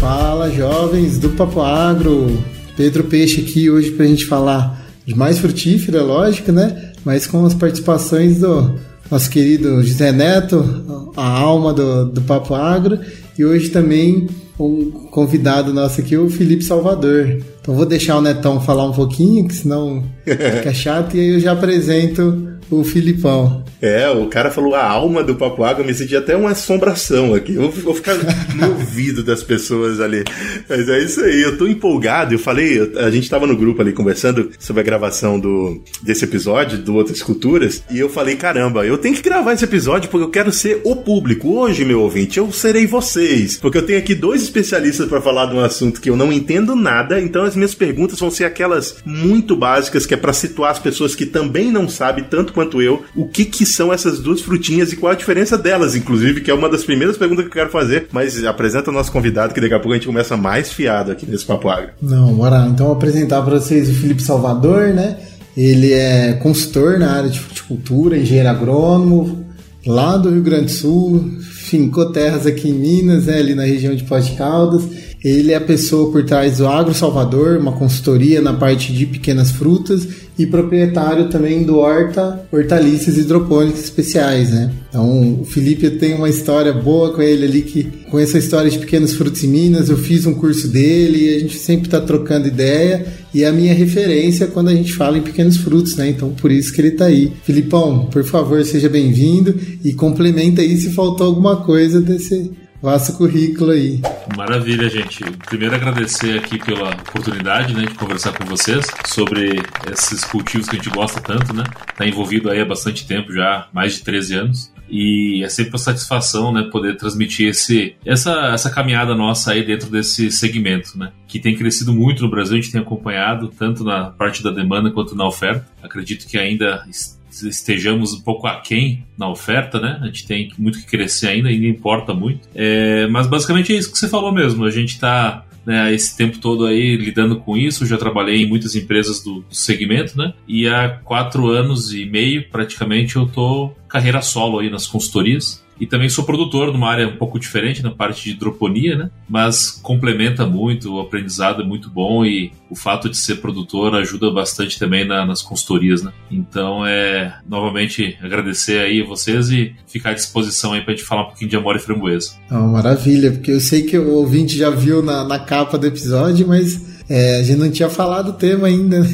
Fala, jovens do Papo Agro. Pedro Peixe aqui hoje para a gente falar de mais frutífera, lógico, né? Mas com as participações do nosso querido José Neto, a alma do, do Papo Agro, e hoje também um convidado nosso aqui, o Felipe Salvador. Então vou deixar o Netão falar um pouquinho, que senão fica chato, e aí eu já apresento o Filipão. É, o cara falou a alma do Papo Água, me senti até uma assombração aqui. Eu vou ficar no ouvido das pessoas ali. Mas é isso aí, eu tô empolgado. Eu falei, a gente tava no grupo ali conversando sobre a gravação do, desse episódio, do Outras Culturas, e eu falei, caramba, eu tenho que gravar esse episódio porque eu quero ser o público. Hoje, meu ouvinte, eu serei vocês. Porque eu tenho aqui dois especialistas para falar de um assunto que eu não entendo nada, então as minhas perguntas vão ser aquelas muito básicas, que é para situar as pessoas que também não sabem tanto quanto eu o que que são essas duas frutinhas e qual a diferença delas, inclusive, que é uma das primeiras perguntas que eu quero fazer. Mas apresenta o nosso convidado, que daqui a pouco a gente começa mais fiado aqui nesse Papo Agro. Não, bora Então, vou apresentar para vocês o Felipe Salvador, né? Ele é consultor na área de fruticultura, engenheiro agrônomo, lá do Rio Grande do Sul, fincou terras aqui em Minas, né, ali na região de Pós de Caldas. Ele é a pessoa por trás do Agro Salvador, uma consultoria na parte de pequenas frutas e proprietário também do Horta Hortaliças Hidropônicas Especiais, né? Então, o Felipe tem uma história boa com ele ali, que com essa história de pequenos frutos em Minas, eu fiz um curso dele e a gente sempre está trocando ideia e é a minha referência quando a gente fala em pequenos frutos, né? Então, por isso que ele está aí. Filipão, por favor, seja bem-vindo e complementa aí se faltou alguma coisa desse vasto currículo aí. Maravilha, gente. Primeiro agradecer aqui pela oportunidade, né, de conversar com vocês sobre esses cultivos que a gente gosta tanto, né? Tá envolvido aí há bastante tempo já, mais de 13 anos. E é sempre uma satisfação, né, poder transmitir esse, essa, essa caminhada nossa aí dentro desse segmento, né, que tem crescido muito no Brasil, a gente tem acompanhado tanto na parte da demanda quanto na oferta. Acredito que ainda estejamos um pouco aquém na oferta, né? A gente tem muito que crescer ainda, ainda importa muito. É, mas basicamente é isso que você falou mesmo. A gente está né, esse tempo todo aí lidando com isso. Já trabalhei em muitas empresas do, do, segmento, né? E há quatro anos e meio, praticamente, eu tô carreira solo aí nas consultorias. E também sou produtor numa área um pouco diferente, na parte de hidroponia, né? Mas complementa muito, o aprendizado é muito bom e o fato de ser produtor ajuda bastante também na, nas consultorias, né? Então, é novamente agradecer aí a vocês e ficar à disposição aí pra gente falar um pouquinho de amor e framboesa. Oh, maravilha, porque eu sei que o ouvinte já viu na, na capa do episódio, mas é, a gente não tinha falado o tema ainda, né?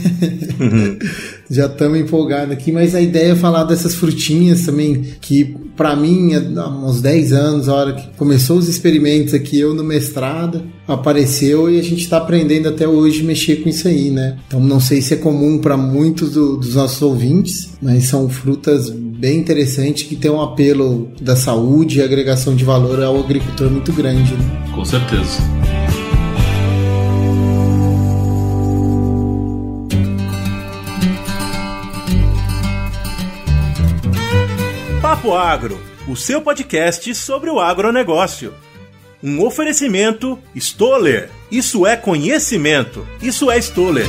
Uhum. Já estamos empolgados aqui, mas a ideia é falar dessas frutinhas também, que para mim, há uns 10 anos, a hora que começou os experimentos aqui, eu no mestrado, apareceu e a gente está aprendendo até hoje mexer com isso aí, né? Então não sei se é comum para muitos do, dos nossos ouvintes, mas são frutas bem interessantes que tem um apelo da saúde e agregação de valor ao agricultor muito grande. Né? Com certeza. Papo Agro, o seu podcast sobre o agronegócio. Um oferecimento Stoller. Isso é conhecimento. Isso é Stoller.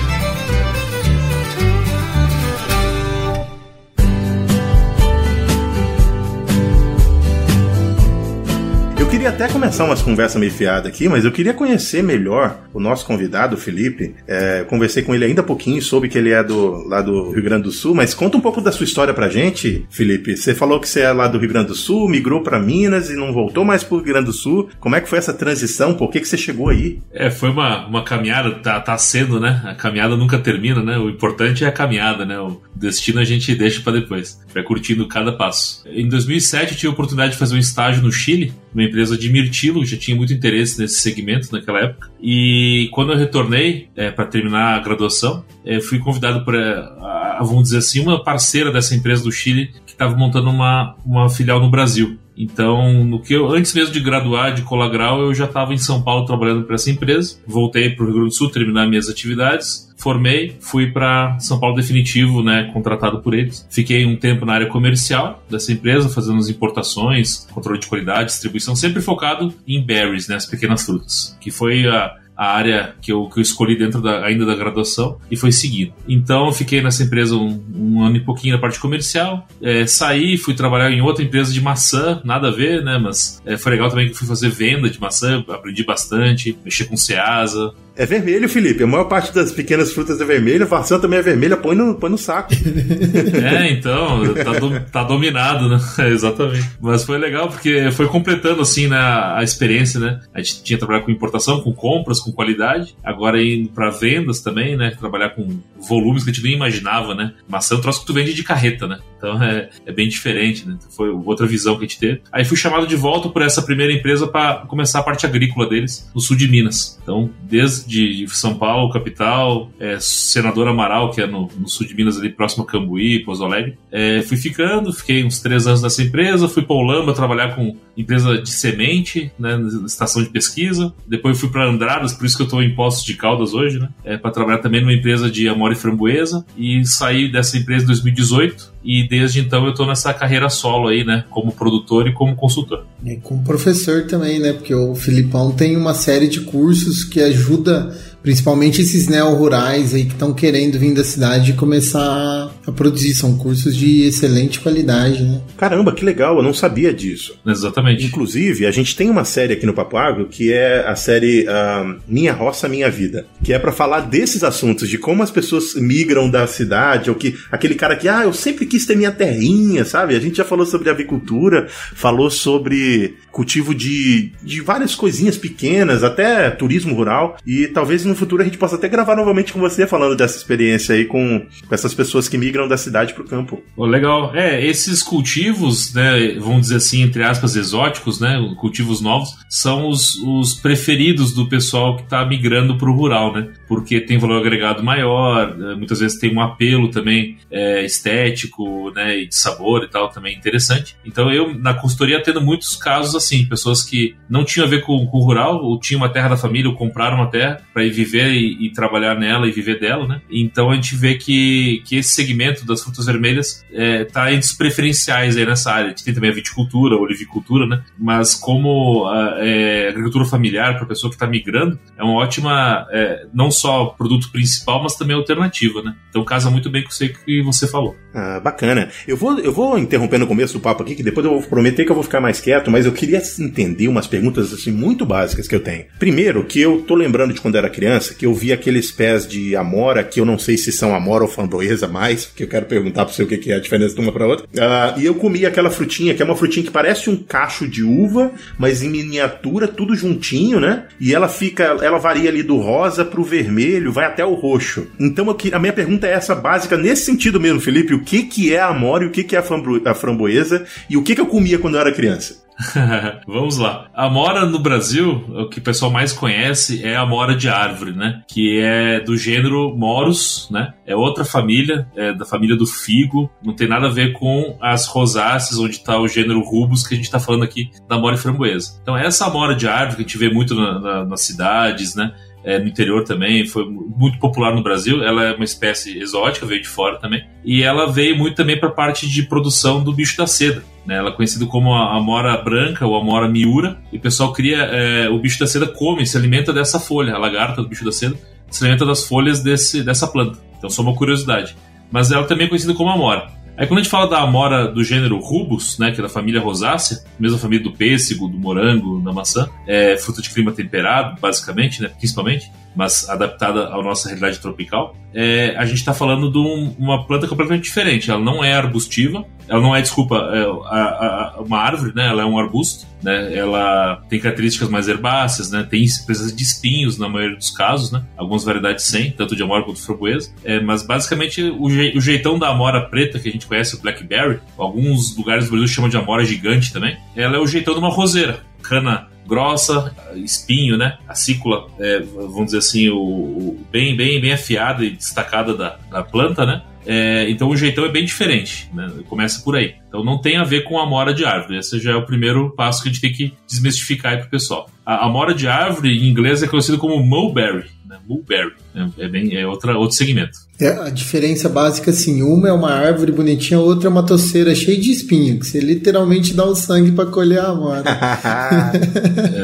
Eu queria até começar umas conversas meio fiadas aqui, mas eu queria conhecer melhor o nosso convidado, o Felipe. É, conversei com ele ainda há pouquinho, soube que ele é do, lá do Rio Grande do Sul, mas conta um pouco da sua história pra gente, Felipe. Você falou que você é lá do Rio Grande do Sul, migrou para Minas e não voltou mais pro Rio Grande do Sul. Como é que foi essa transição? Por que, que você chegou aí? É, foi uma, uma caminhada, tá, tá sendo, né? A caminhada nunca termina, né? O importante é a caminhada, né? O destino a gente deixa para depois. Vai curtindo cada passo. Em 2007 eu tive a oportunidade de fazer um estágio no Chile, numa empresa de mirtilo, já tinha muito interesse nesse segmento naquela época. E quando eu retornei é, para terminar a graduação, é, fui convidado por, a, vamos dizer assim, uma parceira dessa empresa do Chile que estava montando uma, uma filial no Brasil. Então, no que eu, antes mesmo de graduar de Colagral, eu já estava em São Paulo trabalhando para essa empresa. Voltei para o Rio Grande do Sul terminar minhas atividades. Formei, fui para São Paulo definitivo, né, contratado por eles. Fiquei um tempo na área comercial dessa empresa, fazendo as importações, controle de qualidade, distribuição, sempre focado em berries, né, as pequenas frutas, que foi a a área que eu, que eu escolhi dentro da, ainda da graduação e foi seguindo. Então fiquei nessa empresa um, um ano e pouquinho na parte comercial, é, saí, fui trabalhar em outra empresa de maçã, nada a ver, né? Mas é, foi legal também que fui fazer venda de maçã, aprendi bastante, mexer com Ceasa, é vermelho, Felipe. A maior parte das pequenas frutas é vermelha, maçã também é vermelha, põe no, põe no saco. é, então, tá, do, tá dominado, né? É, exatamente. Mas foi legal porque foi completando, assim, né, a experiência, né? A gente tinha trabalhado com importação, com compras, com qualidade. Agora indo para vendas também, né? Trabalhar com volumes que a gente nem imaginava, né? Maçã é um troço que tu vende de carreta, né? Então é, é bem diferente, né? Então, foi outra visão que a gente teve. Aí fui chamado de volta por essa primeira empresa para começar a parte agrícola deles, no sul de Minas. Então, desde de São Paulo, capital, é, Senador Amaral, que é no, no, sul de Minas, ali próximo a Cambuí, Pouso Alegre. É, fui ficando, fiquei uns três anos nessa empresa, fui para Olamba trabalhar com empresa de semente, né, estação de pesquisa. Depois fui para Andradas, por isso que eu estou em Poços de Caldas hoje, né, é, para trabalhar também numa empresa de amora e framboesa. E saí dessa empresa em 2018 e desde então eu estou nessa carreira solo aí, né, como produtor e como consultor. E como professor também, né, porque o Filipão tem uma série de cursos que ajuda Principalmente esses neo-rurais aí que estão querendo vir da cidade e começar a produzir. São cursos de excelente qualidade, né? Caramba, que legal, eu não sabia disso. Exatamente. Inclusive, a gente tem uma série aqui no Papo Agro que é a série uh, Minha Roça, Minha Vida, que é para falar desses assuntos, de como as pessoas migram da cidade, ou que aquele cara que, ah, eu sempre quis ter minha terrinha, sabe? A gente já falou sobre avicultura, falou sobre cultivo de, de várias coisinhas pequenas, até turismo rural, e talvez no futuro a gente possa até gravar novamente com você falando dessa experiência aí com, com essas pessoas que migram da cidade para o campo. Oh, legal. É, esses cultivos, né, vamos dizer assim, entre aspas, exóticos, né, cultivos novos, são os, os preferidos do pessoal que está migrando para o rural, né, porque tem valor agregado maior, eh, muitas vezes tem um apelo também é, estético, né, e de sabor e tal, também interessante. Então eu, na consultoria, tendo muitos casos assim, pessoas que não tinham a ver com, com o rural, ou tinham uma terra da família, ou compraram uma terra para ir viver e, e, trabalhar nela e viver dela, né? Então a gente vê que, que esse segmento das frutas vermelhas está é, entre os preferenciais aí nessa área. A gente tem também a viticultura, a olivicultura, né? Mas como a é, agricultura familiar para a pessoa que está migrando, é uma ótima, é, não só produto principal, mas também alternativa, né? Então casa muito bem com o que você falou. Ah, bacana. Eu vou, eu vou interromper no começo do papo aqui, que depois eu vou prometer que eu vou ficar mais quieto, mas eu queria entender umas perguntas assim muito básicas que eu tenho. Primeiro, que eu tô lembrando de quando era criança criança que eu vi aqueles pés de amora, que eu não sei se são amora ou framboesa mais, porque eu quero perguntar para você o que é a diferença de uma para outra. Uh, e eu comi aquela frutinha, que é uma frutinha que parece um cacho de uva, mas em miniatura, tudo juntinho, né? E ela fica, ela varia ali do rosa pro vermelho, vai até o roxo. Então a minha pergunta é essa básica nesse sentido mesmo, Felipe, o que que é a amora e o que que é a framboesa e o que que eu comia quando eu era criança? Vamos lá. A mora no Brasil, o que o pessoal mais conhece é a mora de árvore, né? Que é do gênero Morus, né? É outra família, é da família do figo. Não tem nada a ver com as rosáceas, onde está o gênero Rubus, que a gente está falando aqui da mora framboesa. Então, essa mora de árvore que a gente vê muito na, na, nas cidades, né? É, no interior também, foi muito popular no Brasil. Ela é uma espécie exótica, veio de fora também. E ela veio muito também para a parte de produção do bicho da seda. Né? Ela é conhecida como a amora branca ou amora miura. E o pessoal cria. É, o bicho da seda come, se alimenta dessa folha. A lagarta do bicho da seda se alimenta das folhas desse, dessa planta. Então, só uma curiosidade. Mas ela também é conhecida como amora. Aí quando a gente fala da amora do gênero rubus, né, que é da família rosácea, mesma família do pêssego, do morango, da maçã, é fruta de clima temperado, basicamente, né, principalmente, mas adaptada à nossa realidade tropical, é, a gente está falando de um, uma planta completamente diferente. Ela não é arbustiva, ela não é, desculpa, é, a, a, uma árvore, né? Ela é um arbusto, né? Ela tem características mais herbáceas, né? Tem presença de espinhos na maioria dos casos, né? Algumas variedades sem, tanto de amora quanto de framboesa. É, mas basicamente o, je, o, jeitão da amora preta que a gente conhece, o blackberry, alguns lugares do Brasil chamam de amora gigante também. Ela é o jeitão de uma roseira, cana grossa, espinho, né? A cícula, é, vamos dizer assim, o, o, bem, bem, bem afiada e destacada da, da planta, né? É, então o jeitão é bem diferente, né? Começa por aí. Então não tem a ver com a mora de árvore. Esse já é o primeiro passo que a gente tem que desmistificar aí pro pessoal. A, a mora de árvore em inglês é conhecida como mulberry, né? Mulberry. É, é, bem, é outra, outro segmento. É, a diferença básica, assim, uma é uma árvore bonitinha, a outra é uma toceira cheia de espinho, que você literalmente dá o sangue para colher a amora.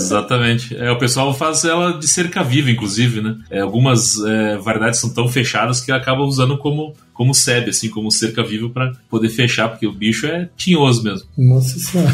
Exatamente. É, o pessoal faz ela de cerca viva, inclusive, né? É, algumas é, variedades são tão fechadas que acaba usando como como sebe, assim, como cerca viva para poder fechar, porque o bicho é tinhoso mesmo. Nossa senhora.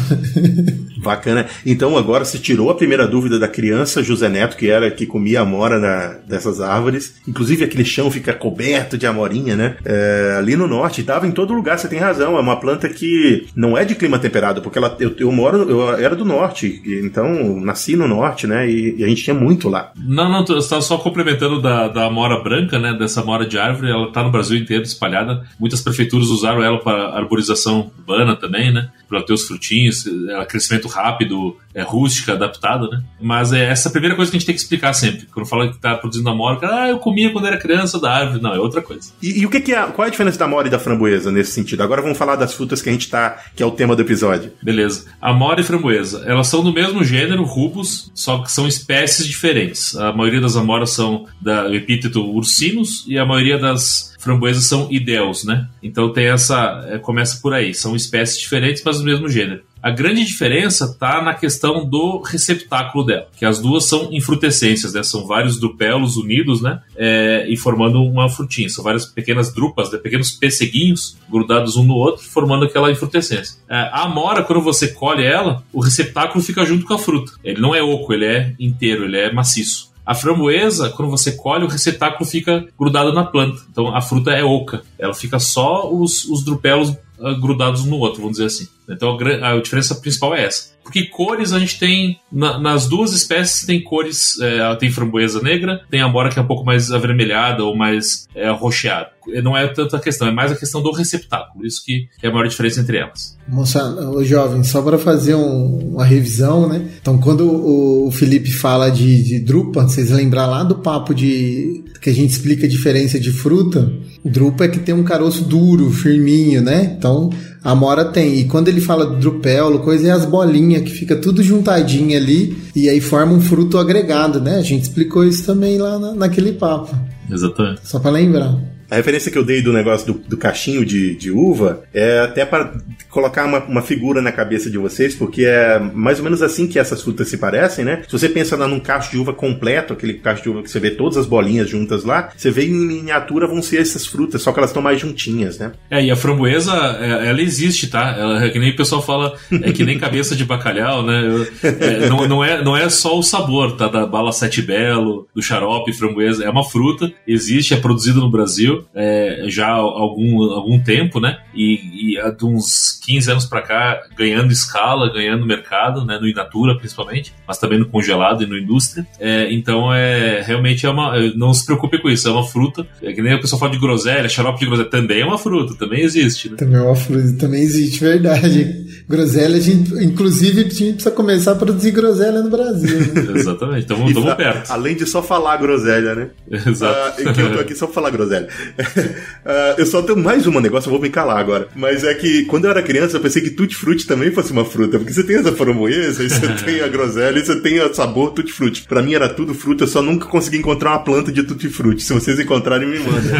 Bacana. Então agora se tirou a primeira dúvida da criança, José Neto, que era que comia amora na, dessas árvores. Inclusive aquele chão fica coberto de amorinha, né? É, ali no norte, estava em todo lugar, você tem razão. É uma planta que não é de clima temperado, porque ela, eu, eu moro, eu era do norte, então nasci no norte, né? E, e a gente tinha muito lá. Não, não, você estava só complementando da, da amora branca, né? Dessa amora de árvore, ela está no Brasil inteiro espalhada. Muitas prefeituras usaram ela para arborização urbana também, né? Para ter os frutinhos, é, crescimento rápido, é, rústica, adaptada, né? Mas é essa a primeira coisa que a gente tem que explicar sempre. Quando fala que está produzindo amora, ah, eu comia quando era criança da árvore. Não, é outra coisa. E, e o que, que, é, qual é a diferença da amora e da framboesa nesse sentido? Agora vamos falar das frutas que a gente tá, que é o tema do episódio. Beleza. Amora e framboesa, elas são do mesmo gênero, rubus, só que são espécies diferentes. A maioria das amoras são da epíteto ursinus e a maioria das framboesas são idéus, né? Então tem essa. É, começa por aí. São espécies diferentes, mas do mesmo gênero. A grande diferença está na questão do receptáculo dela, que as duas são infrutescências, né? São vários drupelos unidos, né? É, e formando uma frutinha. São várias pequenas drupas, né? pequenos pesseguinhos grudados um no outro, formando aquela infrutescência. É, a amora, quando você colhe ela, o receptáculo fica junto com a fruta. Ele não é oco, ele é inteiro, ele é maciço. A framboesa, quando você colhe, o receptáculo fica grudado na planta. Então a fruta é oca. Ela fica só os, os drupelos grudados no outro, vamos dizer assim. Então a, diferença principal é essa. Porque cores a gente tem, na, nas duas espécies tem cores, é, tem framboesa negra, tem amora que é um pouco mais avermelhada ou mais é, rocheada. Não é tanta questão, é mais a questão do receptáculo, isso que é a maior diferença entre elas. Moça, o jovem, só para fazer um, uma revisão, né? Então, quando o, o Felipe fala de, de drupa, vocês lembrar lá do papo de que a gente explica a diferença de fruta, drupa é que tem um caroço duro, firminho, né? Então, a mora tem. E quando ele fala do drupelo, coisa é as bolinhas que fica tudo juntadinho ali e aí forma um fruto agregado, né? A gente explicou isso também lá na, naquele papo. Exatamente. Só para lembrar. A referência que eu dei do negócio do, do cachinho de, de, uva é até para colocar uma, uma, figura na cabeça de vocês, porque é mais ou menos assim que essas frutas se parecem, né? Se você pensa num cacho de uva completo, aquele cacho de uva que você vê todas as bolinhas juntas lá, você vê em miniatura vão ser essas frutas, só que elas estão mais juntinhas, né? É, e a framboesa, é, ela existe, tá? Ela, é que nem o pessoal fala, é que nem cabeça de bacalhau, né? É, não, não, é, não é só o sabor, tá? Da bala sete belo, do xarope, framboesa, é uma fruta, existe, é produzida no Brasil é, já há algum, algum tempo, né? E, e há de uns 15 anos para cá ganhando escala, ganhando mercado, né? No Inatura principalmente, mas também no congelado e no indústria. É, então é realmente é uma. Não se preocupe com isso, é uma fruta. É que nem a pessoa fala de groselha, xarope de groselha também é uma fruta, também existe. Né? Também é uma fruta, também existe, verdade. Groselha, a gente, inclusive, a gente precisa começar a produzir groselha no Brasil. Né? Exatamente, estamos perto. Além de só falar groselha, né? Exato. Uh, que eu tô aqui só pra falar groselha. Uh, eu só tenho mais um negócio, eu vou me calar agora. Mas é que quando eu era criança, eu pensei que tutti-frutti também fosse uma fruta. Porque você tem essa framboesa, aí você tem a groselha, e você tem o sabor tutti-frutti. Pra mim era tudo fruta, eu só nunca consegui encontrar uma planta de tutti-frutti. Se vocês encontrarem, me mandem.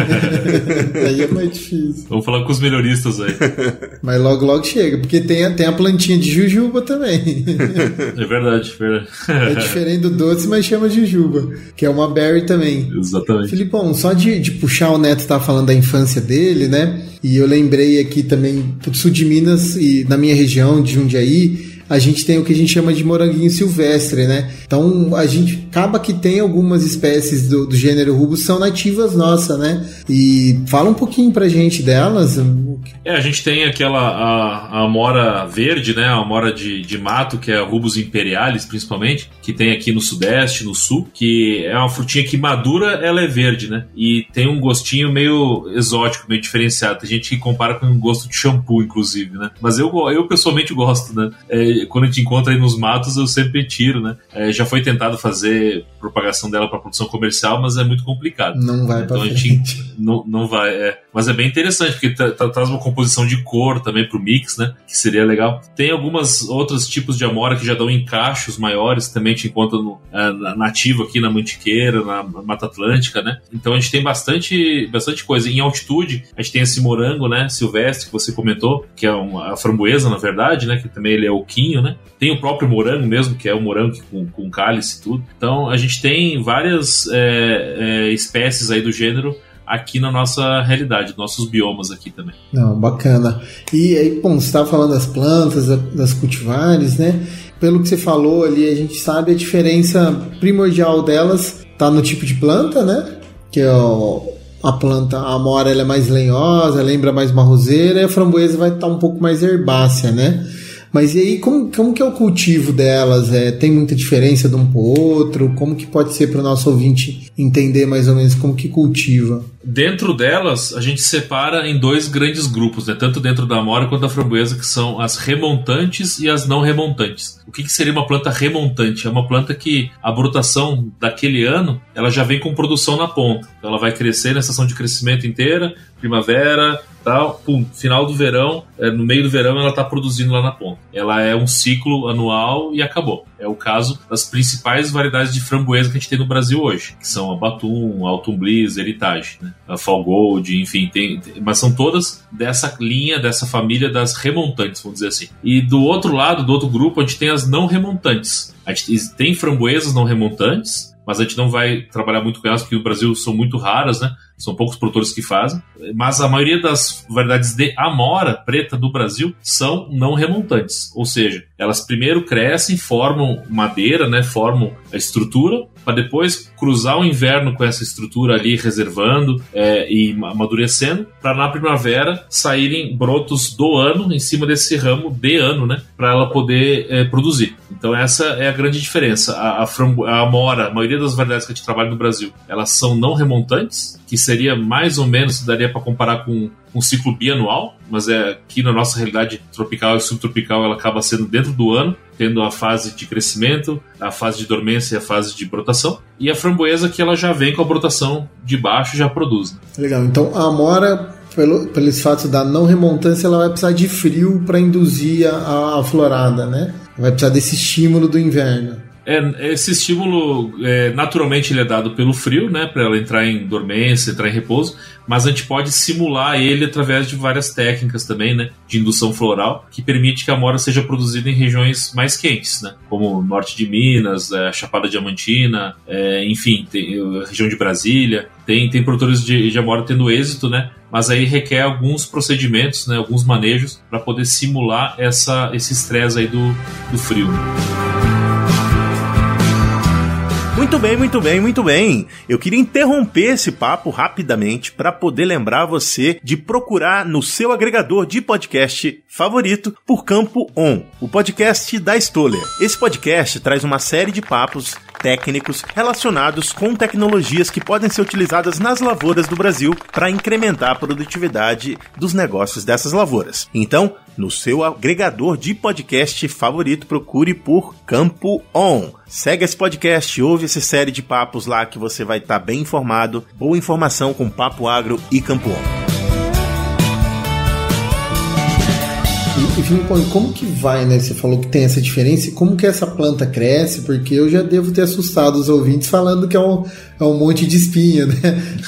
aí é mais difícil. Vamos falar com os melhoristas aí. Mas logo, logo chega, porque tem, tem a plantinha de jujuba também. é verdade, verdade. É diferente do doce, mas chama jujuba, que é uma berry também. Exatamente. Filipão, só de, de puxar o Neto estava falando da infância dele, né? E eu lembrei aqui também do sul de Minas e na minha região de Jundiaí, a gente tem o que a gente chama de moranguinho silvestre, né? Então a gente acaba que tem algumas espécies do, do gênero rubus são nativas nossas, né? E fala um pouquinho pra gente delas. É, a gente tem aquela a, a amora verde, né? A amora de, de mato, que é a rubus imperialis, principalmente, que tem aqui no sudeste, no sul, que é uma frutinha que madura, ela é verde, né? E tem um gostinho meio exótico, meio diferenciado. Tem gente que compara com um gosto de shampoo, inclusive, né? Mas eu, eu pessoalmente gosto, né? É, quando a gente encontra aí nos matos, eu sempre tiro, né? É, já foi tentado fazer propagação dela para produção comercial, mas é muito complicado. Não vai Então a gente não, não vai. É. Mas é bem interessante, porque traz uma composição de cor também pro mix, né? Que seria legal. Tem algumas outros tipos de amora que já dão encachos maiores, também te encontra no, é, nativo aqui na Mantiqueira, na Mata Atlântica, né? Então a gente tem bastante, bastante coisa. Em altitude, a gente tem esse morango, né? Silvestre, que você comentou, que é uma, a framboesa, na verdade, né? Que também ele é o quim ninho, né? Tem o próprio morango mesmo, que é o morango com, com cálice e tudo. Então a gente tem várias é, é, espécies aí do gênero aqui na nossa realidade, nossos biomas aqui também. Não, bacana. E aí, bom, você estava falando das plantas, das cultivares, né? Pelo que você falou ali, a gente sabe a diferença primordial delas tá no tipo de planta, né? Que é o, a planta, a amora ela é mais lenhosa, lembra mais uma roseira, e a framboesa vai estar tá um pouco mais herbácea, né? Mas e aí, como, como que é o cultivo delas? É, tem muita diferença de um para o outro? Como que pode ser para o nosso ouvinte entender mais ou menos como que cultiva? Dentro delas, a gente separa em dois grandes grupos, né? tanto dentro da amora quanto da framboesa, que são as remontantes e as não remontantes. O que, que seria uma planta remontante? É uma planta que a brotação daquele ano ela já vem com produção na ponta. Então ela vai crescer na estação de crescimento inteira, primavera, tal, pum, final do verão, é, no meio do verão ela está produzindo lá na ponta. Ela é um ciclo anual e acabou. É o caso das principais variedades de framboesa que a gente tem no Brasil hoje, que são a Batum, a Autumn Bliss, Heritage, né? a Fall Gold, enfim, tem, tem, mas são todas dessa linha, dessa família das remontantes, vamos dizer assim. E do outro lado, do outro grupo, a gente tem as não remontantes. A gente tem framboesas não remontantes, mas a gente não vai trabalhar muito com elas porque no Brasil são muito raras, né? São poucos produtores que fazem. Mas a maioria das variedades de amora preta do Brasil são não remontantes. Ou seja, elas primeiro crescem, formam madeira, né? Formam a estrutura, para depois cruzar o inverno com essa estrutura ali reservando é, e amadurecendo, para na primavera saírem brotos do ano em cima desse ramo de ano, né? Para ela poder é, produzir. Então essa é a grande diferença. A, a, frambo, a amora, a maioria das variedades que a gente trabalha no Brasil, elas são não remontantes, que seria mais ou menos, daria para comparar com um ciclo bianual, mas é aqui na nossa realidade tropical e subtropical ela acaba sendo dentro do ano, tendo a fase de crescimento, a fase de dormência e a fase de brotação. E a framboesa que ela já vem com a brotação de baixo já produz. Né? Legal. Então a amora pelo, pelos fatos da não remontância, ela vai precisar de frio para induzir a, a florada, né? Vai precisar desse estímulo do inverno. É, esse estímulo, é, naturalmente, ele é dado pelo frio, né, para ela entrar em dormência, entrar em repouso, mas a gente pode simular ele através de várias técnicas também, né, de indução floral, que permite que a amora seja produzida em regiões mais quentes, né, como norte de Minas, é, Chapada Diamantina, é, enfim, tem, região de Brasília. Tem, tem produtores de, de amora tendo êxito, né, mas aí requer alguns procedimentos, né, alguns manejos para poder simular essa, esse estresse aí do, do frio. Muito bem, muito bem, muito bem. Eu queria interromper esse papo rapidamente para poder lembrar você de procurar no seu agregador de podcast favorito por Campo On, o podcast da Stoller. Esse podcast traz uma série de papos técnicos relacionados com tecnologias que podem ser utilizadas nas lavouras do Brasil para incrementar a produtividade dos negócios dessas lavouras. Então, no seu agregador de podcast favorito, procure por Campo On. Segue esse podcast, ouve essa série de papos lá que você vai estar tá bem informado. Boa informação com Papo Agro e Campo On. E, como que vai, né? Você falou que tem essa diferença, e como que essa planta cresce? Porque eu já devo ter assustado os ouvintes falando que é um, é um monte de espinha, né?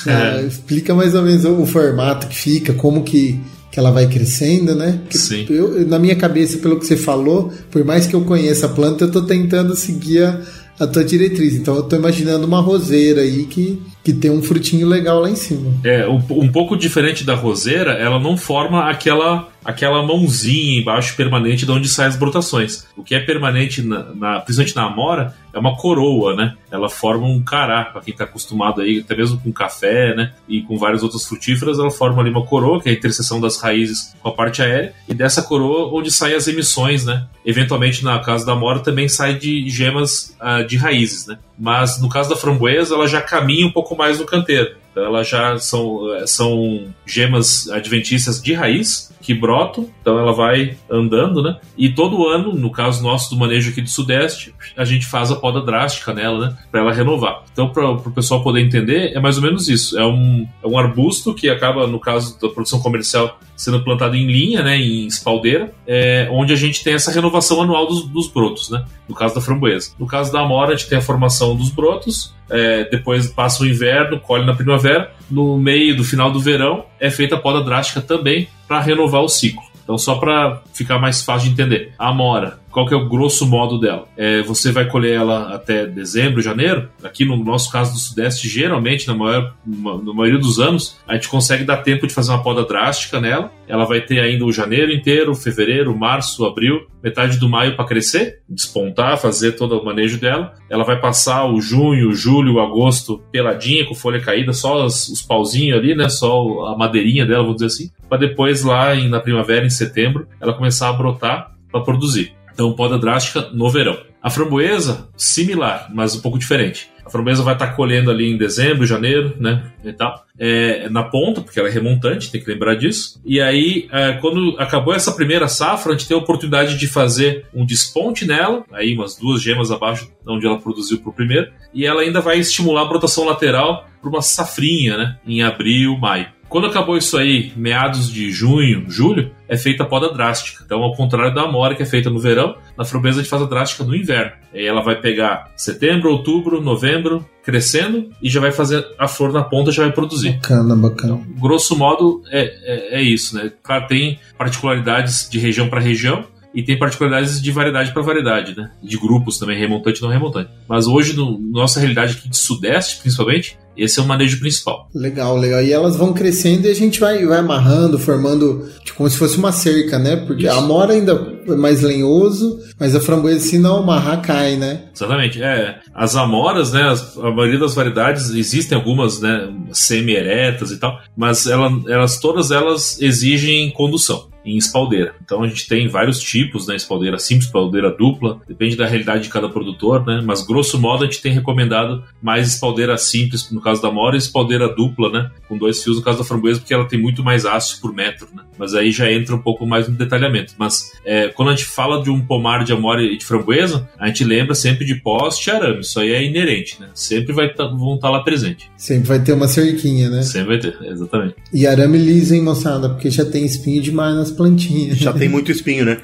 É. Ah, explica mais ou menos o formato que fica, como que, que ela vai crescendo, né? Sim. Eu, na minha cabeça, pelo que você falou, por mais que eu conheça a planta, eu estou tentando seguir a, a tua diretriz. Então eu estou imaginando uma roseira aí que, que tem um frutinho legal lá em cima. É, um, um pouco diferente da roseira, ela não forma aquela aquela mãozinha embaixo permanente de onde saem as brotações. O que é permanente, na, na, principalmente na amora, é uma coroa, né? Ela forma um cará, para quem está acostumado aí, até mesmo com café, né? E com várias outras frutíferas, ela forma ali uma coroa, que é a interseção das raízes com a parte aérea, e dessa coroa onde saem as emissões, né? Eventualmente, na casa da amora, também sai de gemas uh, de raízes, né? Mas no caso da framboesa, ela já caminha um pouco mais no canteiro. Então, elas já são, são gemas adventícias de raiz, que brotam, então ela vai andando, né? E todo ano, no caso nosso do manejo aqui do Sudeste, a gente faz a poda drástica nela, né? Para ela renovar. Então, para o pessoal poder entender, é mais ou menos isso. É um, é um arbusto que acaba, no caso da produção comercial, sendo plantado em linha, né? Em espaldeira, é, onde a gente tem essa renovação anual dos, dos brotos, né? No caso da framboesa. No caso da amora, a gente tem a formação dos brotos, é, depois passa o inverno, colhe na primavera, no meio do final do verão é feita a poda drástica também para renovar o ciclo. Então, só para ficar mais fácil de entender, amora qual que é o grosso modo dela? É, você vai colher ela até dezembro, janeiro. Aqui no nosso caso do Sudeste, geralmente, na, maior, na maioria dos anos, a gente consegue dar tempo de fazer uma poda drástica nela. Ela vai ter ainda o janeiro inteiro, fevereiro, março, abril, metade do maio para crescer, despontar, fazer todo o manejo dela. Ela vai passar o junho, julho, agosto peladinha, com folha caída, só os, os pauzinhos ali, né? Só a madeirinha dela, vamos dizer assim. Para depois, lá em, na primavera, em setembro, ela começar a brotar para produzir. Então, poda drástica no verão. A framboesa, similar, mas um pouco diferente. A framboesa vai estar colhendo ali em dezembro, janeiro, né? E tal. É, na ponta, porque ela é remontante, tem que lembrar disso. E aí, é, quando acabou essa primeira safra, a gente tem a oportunidade de fazer um desponte nela, aí umas duas gemas abaixo de onde ela produziu para o primeiro. E ela ainda vai estimular a brotação lateral para uma safrinha, né? Em abril, maio. Quando acabou isso aí, meados de junho, julho, é feita a poda drástica. Então, ao contrário da amora, que é feita no verão, na framboesa a gente faz a drástica no inverno. Aí ela vai pegar setembro, outubro, novembro, crescendo e já vai fazer a flor na ponta, já vai produzir. Bacana, bacana. Então, grosso modo, é, é, é isso, né? Claro, tem particularidades de região para região, e tem particularidades de variedade para variedade, né? De grupos também, remontante e não remontante. Mas hoje, no nossa realidade aqui de Sudeste, principalmente, esse é o manejo principal. Legal, legal. E elas vão crescendo e a gente vai, vai amarrando, formando tipo, como se fosse uma cerca, né? Porque Isso. a amora ainda é mais lenhoso, mas a framboesa, se não amarrar, cai, né? Exatamente. É, as amoras, né? A maioria das variedades, existem algumas, né? Semi-eretas e tal, mas ela, elas, todas elas exigem condução em espaldeira. Então a gente tem vários tipos, né? Espaldeira simples, espaldeira dupla, depende da realidade de cada produtor, né? Mas grosso modo a gente tem recomendado mais espaldeira simples no caso da mora e espaldeira dupla, né? Com dois fios no caso da framboesa, porque ela tem muito mais aço por metro, né? Mas aí já entra um pouco mais no detalhamento. Mas é, quando a gente fala de um pomar de amora e de framboesa, a gente lembra sempre de poste e arame. Isso aí é inerente, né? Sempre vai tá, vão estar tá lá presente. Sempre vai ter uma cerquinha, né? Sempre vai ter, exatamente. E arame liso, hein, moçada? Porque já tem espinho demais nas plantinhas. Já tem muito espinho, né?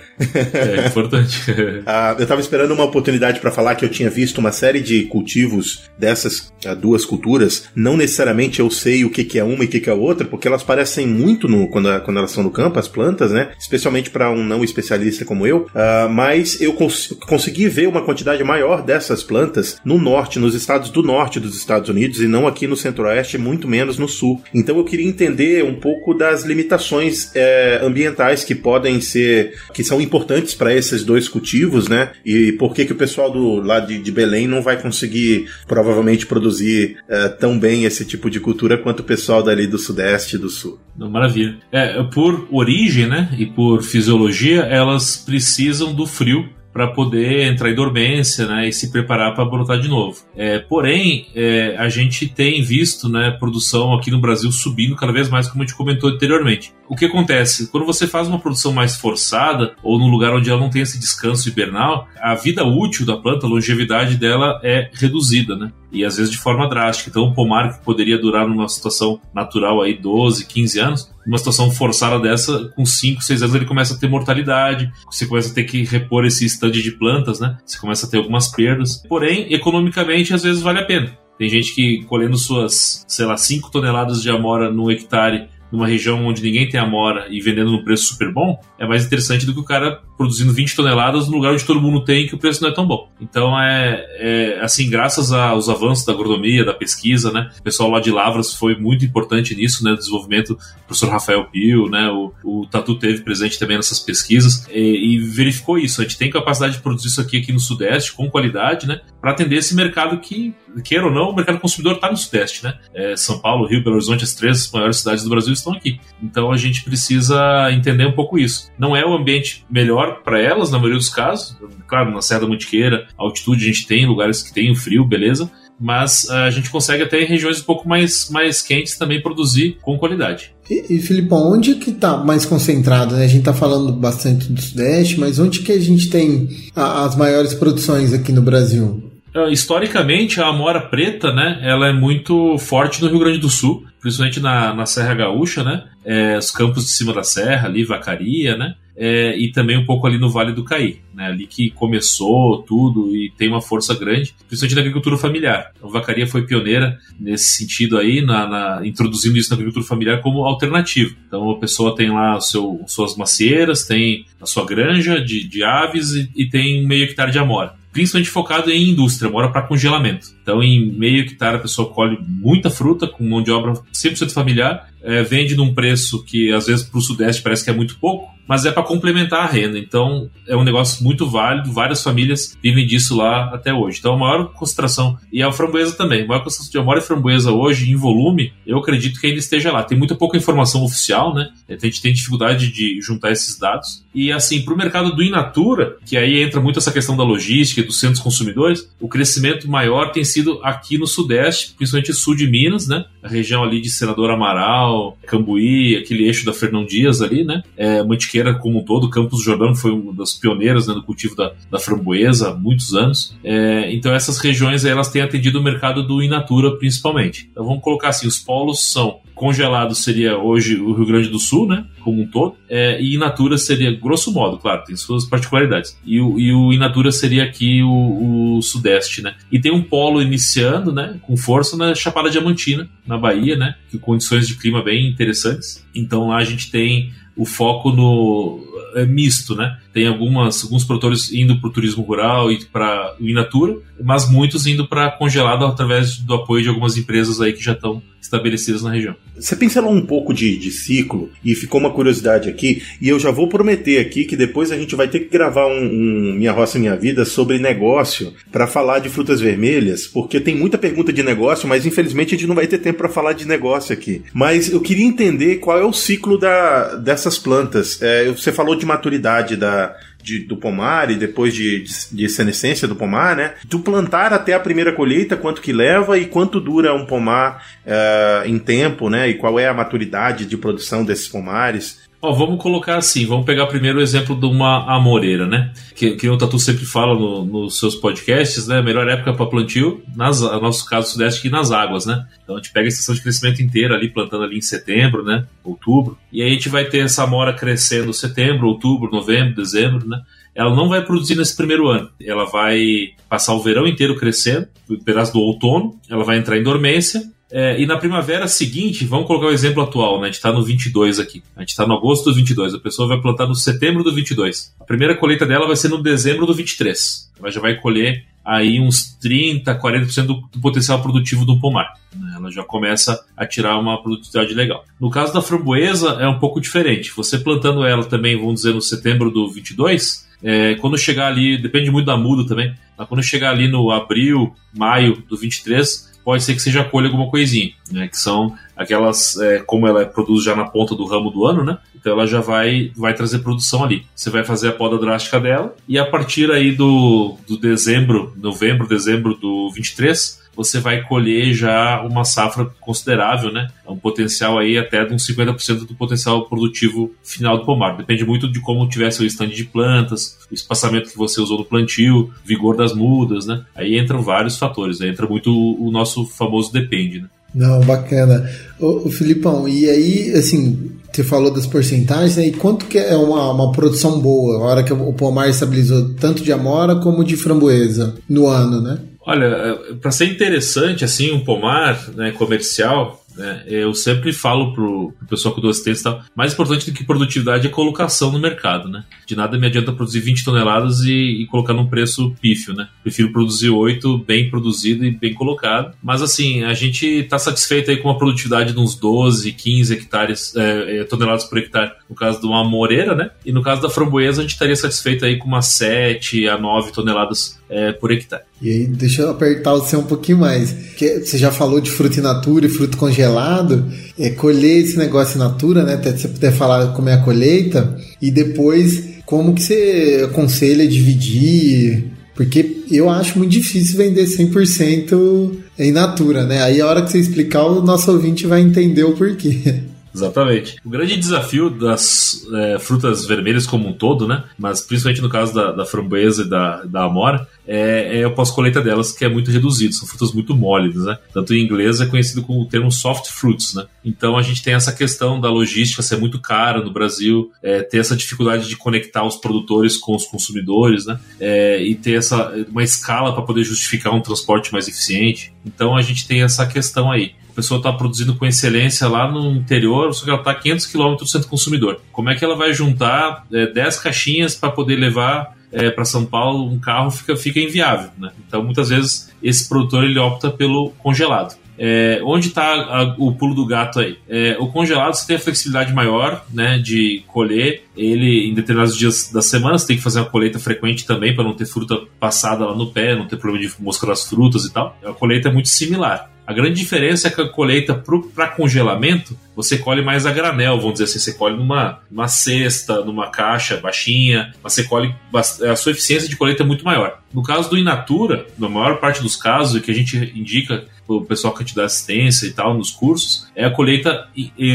é importante. ah, eu estava esperando uma oportunidade para falar que eu tinha visto uma série de cultivos dessas ah, duas culturas. Não necessariamente eu sei o que, que é uma e o que, que é outra, porque elas parecem muito no, quando, quando elas estão no campo, as plantas, né? Especialmente para um não especialista como eu. Ah, mas eu cons consegui ver uma quantidade maior dessas plantas no norte, nos estados do norte dos Estados Unidos e não aqui no centro-oeste, muito menos no sul. Então eu queria entender um pouco das limitações é, ambientais que podem ser, que são importantes para esses dois cultivos, né? E por que que o pessoal do lá de, de Belém não vai conseguir provavelmente produzir é, tão bem esse tipo de cultura quanto o pessoal dali do sudeste e do sul. Maravilha. É, por origem, né, e por fisiologia, elas precisam do frio para poder entrar em dormência né, e se preparar para brotar de novo. É, porém, é, a gente tem visto né, produção aqui no Brasil subindo cada vez mais, como a gente comentou anteriormente. O que acontece? Quando você faz uma produção mais forçada, ou num lugar onde ela não tem esse descanso hibernal, a vida útil da planta, a longevidade dela é reduzida, né? E às vezes de forma drástica. Então, um pomar que poderia durar numa situação natural aí 12, 15 anos, numa situação forçada dessa, com 5, 6 anos ele começa a ter mortalidade, você começa a ter que repor esse estande de plantas, né? Você começa a ter algumas perdas. Porém, economicamente, às vezes vale a pena. Tem gente que colhendo suas, sei lá, 5 toneladas de amora no hectare numa região onde ninguém tem amora e vendendo num preço super bom, é mais interessante do que o cara produzindo 20 toneladas no lugar onde todo mundo tem que o preço não é tão bom. Então é, é assim, graças aos avanços da agronomia, da pesquisa, né? O pessoal lá de Lavras foi muito importante nisso, né? O desenvolvimento do professor Rafael Pio, né? O, o Tatu teve presente também nessas pesquisas e, e, verificou isso. A gente tem capacidade de produzir isso aqui, aqui no Sudeste com qualidade, né? Para atender esse mercado que, queira ou não, o mercado consumidor está no Sudeste, né? É, São Paulo, Rio, Belo Horizonte, as três maiores cidades do Brasil estão aqui. Então a gente precisa entender um pouco isso. Não é o ambiente melhor para elas, na maioria dos casos. Claro, na Serra da Mantiqueira, altitude a gente tem, lugares que tem o frio, beleza. Mas a gente consegue até em regiões um pouco mais, mais quentes também produzir com qualidade. E, e Filipão, onde que está mais concentrado? Né? A gente está falando bastante do Sudeste, mas onde que a gente tem a, as maiores produções aqui no Brasil? Ah, historicamente, a amora preta, né, ela é muito forte no Rio Grande do Sul, principalmente na, na Serra Gaúcha, né, é, os campos de cima da serra, ali, Vacaria, né, é, e também um pouco ali no Vale do Caí, né, ali que começou tudo e tem uma força grande, principalmente na agricultura familiar. A vacaria foi pioneira nesse sentido aí, na, na, introduzindo isso na agricultura familiar como alternativa. Então a pessoa tem lá seu, suas macieiras, tem a sua granja de, de aves e, e tem meio hectare de amora principalmente focado em indústria, mora para congelamento. Então, em meio hectare, a pessoa colhe muita fruta com mão de obra 100% familiar, é, vende num preço que às vezes para o Sudeste parece que é muito pouco, mas é para complementar a renda. Então é um negócio muito válido, várias famílias vivem disso lá até hoje. Então a maior concentração, e a framboesa também, a maior concentração de amora e framboesa hoje em volume, eu acredito que ainda esteja lá. Tem muita pouca informação oficial, né? A gente tem dificuldade de juntar esses dados. E assim, para o mercado do in natura, que aí entra muito essa questão da logística e dos centros consumidores, o crescimento maior tem sido aqui no Sudeste, principalmente sul de Minas, né? A região ali de Senador Amaral, Cambuí, aquele eixo da Fernão Dias ali, né? É, Mantiqueira como um todo, Campos Jordão foi uma das pioneiras né, no cultivo da, da framboesa há muitos anos. É, então essas regiões elas têm atendido o mercado do in natura principalmente. Então vamos colocar assim, os polos são congelado seria hoje o Rio Grande do Sul, né, como um todo, é, e in natura seria, grosso modo, claro, tem suas particularidades, e o, e o in natura seria aqui o, o, sudeste, né, e tem um polo iniciando, né, com força na Chapada Diamantina, na Bahia, né, com condições de clima bem interessantes, então lá a gente tem o foco no é misto, né? Tem algumas, alguns produtores indo para o turismo rural e para o in natura, mas muitos indo para congelado através do apoio de algumas empresas aí que já estão estabelecidas na região. Você pincelou um pouco de, de ciclo e ficou uma curiosidade aqui, e eu já vou prometer aqui que depois a gente vai ter que gravar um, um Minha Roça Minha Vida sobre negócio para falar de frutas vermelhas, porque tem muita pergunta de negócio, mas infelizmente a gente não vai ter tempo para falar de negócio aqui. Mas eu queria entender qual é o ciclo da, dessas plantas. É, você falou de maturidade da, de, do pomar e depois de, de, de senescência do pomar, né? Do plantar até a primeira colheita, quanto que leva e quanto dura um pomar uh, em tempo, né? E qual é a maturidade de produção desses pomares. Ó, vamos colocar assim, vamos pegar primeiro o exemplo de uma amoreira, né? Que, que o Tatu sempre fala no, nos seus podcasts, né? Melhor época para plantio, nas, no nosso caso sudeste, aqui nas águas, né? Então a gente pega a estação de crescimento inteira ali, plantando ali em setembro, né? Outubro. E aí a gente vai ter essa amora crescendo setembro, outubro, novembro, dezembro, né? ela não vai produzir nesse primeiro ano. Ela vai passar o verão inteiro crescendo, um pedaço do outono, ela vai entrar em dormência, é, e na primavera seguinte, vamos colocar o exemplo atual, né? A gente está no 22 aqui. A gente está no agosto do 22. A pessoa vai plantar no setembro do 22. A primeira colheita dela vai ser no dezembro do 23. Ela já vai colher aí uns 30, 40% do, do potencial produtivo do pomar. Né? Ela já começa a tirar uma produtividade legal. No caso da framboesa, é um pouco diferente. Você plantando ela também, vamos dizer, no setembro do 22, é, quando chegar ali, depende muito da muda também, mas quando chegar ali no abril, maio do 23, pode ser que seja colha alguma coisinha, né? Que são aquelas, é, como ela produz já na ponta do ramo do ano, né? Então ela já vai, vai trazer produção ali. Você vai fazer a poda drástica dela e a partir aí do, do dezembro, novembro, dezembro do 23, você vai colher já uma safra considerável, né? É um potencial aí até de uns 50% do potencial produtivo final do pomar. Depende muito de como tiver seu estande de plantas, o espaçamento que você usou no plantio, vigor das mudas, né? Aí entram vários fatores, né? entra muito o nosso famoso depende, né? Não, bacana. Ô, ô Filipão, e aí, assim, você falou das porcentagens, né? E quanto que é uma, uma produção boa, a hora que o pomar estabilizou tanto de amora como de framboesa no ano, né? Olha, é, para ser interessante, assim, um pomar né, comercial, né, eu sempre falo pro, pro pessoal com duas testes tal, mais importante do que produtividade é colocação no mercado, né? De nada me adianta produzir 20 toneladas e, e colocar num preço pífio, né? Prefiro produzir 8 bem produzido e bem colocado. Mas assim, a gente está satisfeito aí com uma produtividade de uns 12, 15 hectares, é, toneladas por hectare, no caso de uma moreira, né? E no caso da framboesa, a gente estaria satisfeito aí com umas 7 a 9 toneladas é, por hectare. E aí, deixa eu apertar você um pouquinho mais. Que você já falou de fruto in natura e fruto congelado. É, colher esse negócio in natura, né? Até você puder falar como é a colheita. E depois, como que você aconselha dividir? Porque eu acho muito difícil vender 100% em natura, né? Aí a hora que você explicar, o nosso ouvinte vai entender o porquê. Exatamente. O grande desafio das é, frutas vermelhas como um todo, né? Mas principalmente no caso da, da framboesa e da, da amora, é, é o pós-colheita delas, que é muito reduzido. São frutas muito mólidas, né? Tanto em inglês é conhecido como o termo soft fruits, né? Então a gente tem essa questão da logística ser muito cara no Brasil, é, ter essa dificuldade de conectar os produtores com os consumidores, né? É, e ter essa uma escala para poder justificar um transporte mais eficiente. Então a gente tem essa questão aí. Pessoa está produzindo com excelência lá no interior, só que ela está a 500 km do centro consumidor. Como é que ela vai juntar é, 10 caixinhas para poder levar é, para São Paulo um carro fica, fica inviável. Né? Então, muitas vezes, esse produtor ele opta pelo congelado. É, onde está o pulo do gato aí? É, o congelado você tem a flexibilidade maior né, de colher ele em determinados dias da semana. Você tem que fazer uma colheita frequente também para não ter fruta passada lá no pé, não ter problema de mosca das frutas e tal. A colheita é muito similar. A grande diferença é que a colheita para congelamento, você colhe mais a granel, vamos dizer assim, você colhe numa, numa cesta, numa caixa baixinha, mas você colhe a sua eficiência de colheita é muito maior. No caso do Inatura, na maior parte dos casos, que a gente indica o pessoal que te dá assistência e tal nos cursos, é a colheita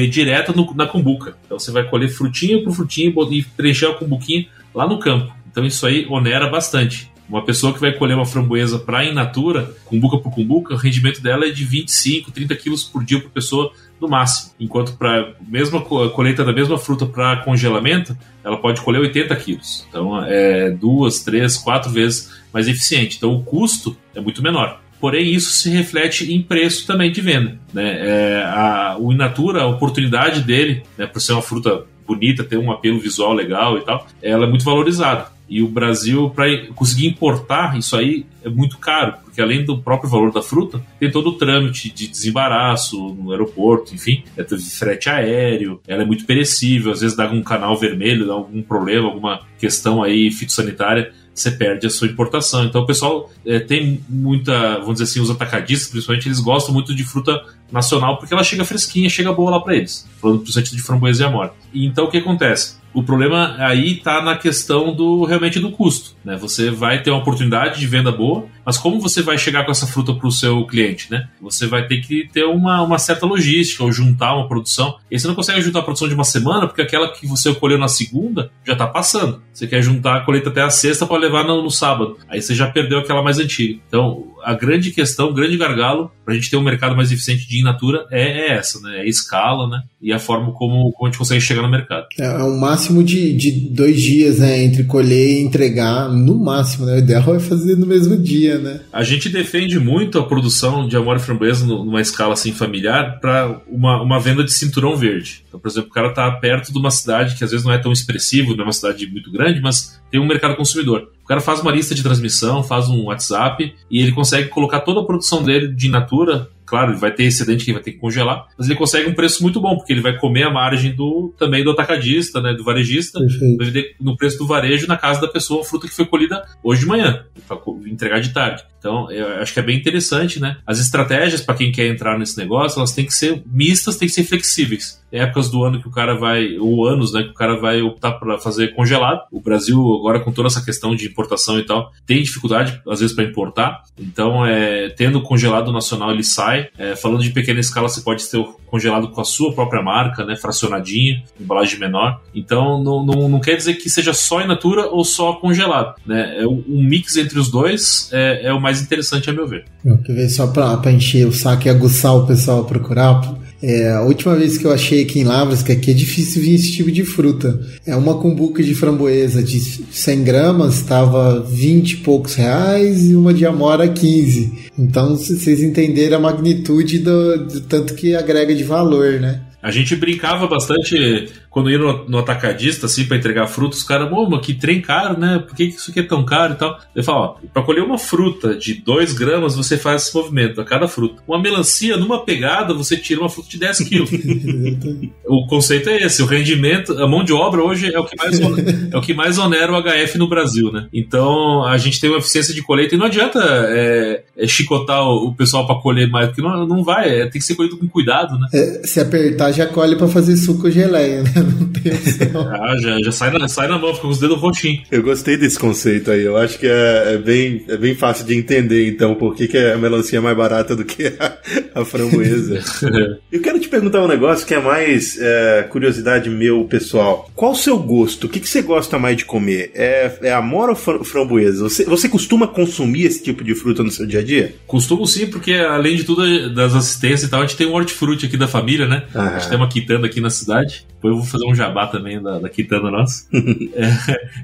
direta no, na cumbuca. Então você vai colher frutinha por frutinha e preencher a cumbuquinha lá no campo. Então isso aí onera bastante. Uma pessoa que vai colher uma framboesa para in natura, cumbuca por cumbuca, o rendimento dela é de 25, 30 quilos por dia por pessoa no máximo. Enquanto para mesma colheita da mesma fruta para congelamento, ela pode colher 80 quilos. Então é duas, três, quatro vezes mais eficiente. Então o custo é muito menor. Porém, isso se reflete em preço também de venda. Né? É, a, o Inatura, a oportunidade dele, né, por ser uma fruta bonita, ter um apelo visual legal e tal, ela é muito valorizada. E o Brasil, para conseguir importar isso aí, é muito caro, porque além do próprio valor da fruta, tem todo o trâmite de desembaraço no aeroporto, enfim, é frete aéreo, ela é muito perecível, às vezes dá um canal vermelho, dá algum problema, alguma questão aí fitossanitária, você perde a sua importação. Então o pessoal é, tem muita, vamos dizer assim, os atacadistas, principalmente, eles gostam muito de fruta nacional porque ela chega fresquinha, chega boa lá para eles. Falando principalmente de framboesa e amora. E então o que acontece? O problema aí está na questão do realmente do custo. Né? Você vai ter uma oportunidade de venda boa, mas como você vai chegar com essa fruta para o seu cliente? Né? Você vai ter que ter uma, uma certa logística ou juntar uma produção. E você não consegue juntar a produção de uma semana, porque aquela que você colheu na segunda já está passando. Você quer juntar a colheita até a sexta para levar no, no, sábado. Aí você já perdeu aquela mais antiga. Então, a grande questão, o grande gargalo para a gente ter um mercado mais eficiente de in natura é, é, essa, né? É a escala, né? E a forma como, como a gente consegue chegar no mercado. É, é um máximo de, de dois dias, né? Entre colher e entregar, no máximo, né? O ideal é fazer no mesmo dia, né? A gente defende muito a produção de amor e framboesa numa escala assim familiar para uma, uma venda de cinturão verde. Então, por exemplo, o cara está perto de uma cidade que às vezes não é tão expressivo, não é uma cidade muito grande, mas tem um mercado consumidor. O cara faz uma lista de transmissão, faz um WhatsApp e ele consegue colocar toda a produção dele de natura Claro, ele vai ter excedente que ele vai ter que congelar, mas ele consegue um preço muito bom, porque ele vai comer a margem do também do atacadista, né, do varejista, vai vender no preço do varejo na casa da pessoa a fruta que foi colhida hoje de manhã, para entregar de tarde. Então, eu acho que é bem interessante, né? As estratégias para quem quer entrar nesse negócio, elas têm que ser mistas, têm que ser flexíveis. Tem épocas do ano que o cara vai, ou anos, né, que o cara vai optar para fazer congelado. O Brasil agora com toda essa questão de importação e tal, tem dificuldade às vezes para importar. Então, é, tendo congelado nacional ele sai. É, falando de pequena escala, você pode ter o congelado com a sua própria marca, né, fracionadinho, embalagem menor. Então, não, não, não quer dizer que seja só in natura ou só congelado, né? É um mix entre os dois é, é o mais mais interessante, a meu ver. Quer ver só para encher o saco e aguçar o pessoal a procurar? É, a última vez que eu achei aqui em Lavras, que aqui é difícil vir esse tipo de fruta, é uma cumbuca de framboesa de 100 gramas, estava 20 e poucos reais e uma de amora 15. Então, se vocês entenderem a magnitude do, do tanto que agrega de valor, né? A gente brincava bastante quando ia no, no atacadista, assim, para entregar frutas, os caras, pô, mas que trem caro, né? Por que isso aqui é tão caro e tal? Ele fala, ó, pra colher uma fruta de 2 gramas, você faz esse movimento a cada fruta. Uma melancia, numa pegada, você tira uma fruta de 10 quilos. o conceito é esse, o rendimento, a mão de obra hoje é o que mais, é o que mais onera o HF no Brasil, né? Então, a gente tem uma eficiência de colheita e não adianta é, é chicotar o, o pessoal para colher mais, porque não, não vai, é, tem que ser colhido com cuidado, né? É, se apertar, já colhe para fazer suco geleia, né? não tem opção. Ah, já, já sai, na, sai na mão, fica com os dedos roxinhos. Eu gostei desse conceito aí. Eu acho que é, é bem, é bem fácil de entender, então, por que, que a melancia é mais barata do que a, a framboesa. Eu quero te perguntar um negócio que é mais é, curiosidade meu pessoal. Qual o seu gosto? O que, que você gosta mais de comer? É, é amora ou fr- framboesa? Você, você costuma consumir esse tipo de fruta no seu dia a dia? Costumo sim, porque além de tudo, das assistências e tal, a gente tem um hortifruti aqui da família, né? A Ah, gente tem uma quitanda aqui na cidade. Depois eu vou fazer um jabá também da, da quitanda nossa. É,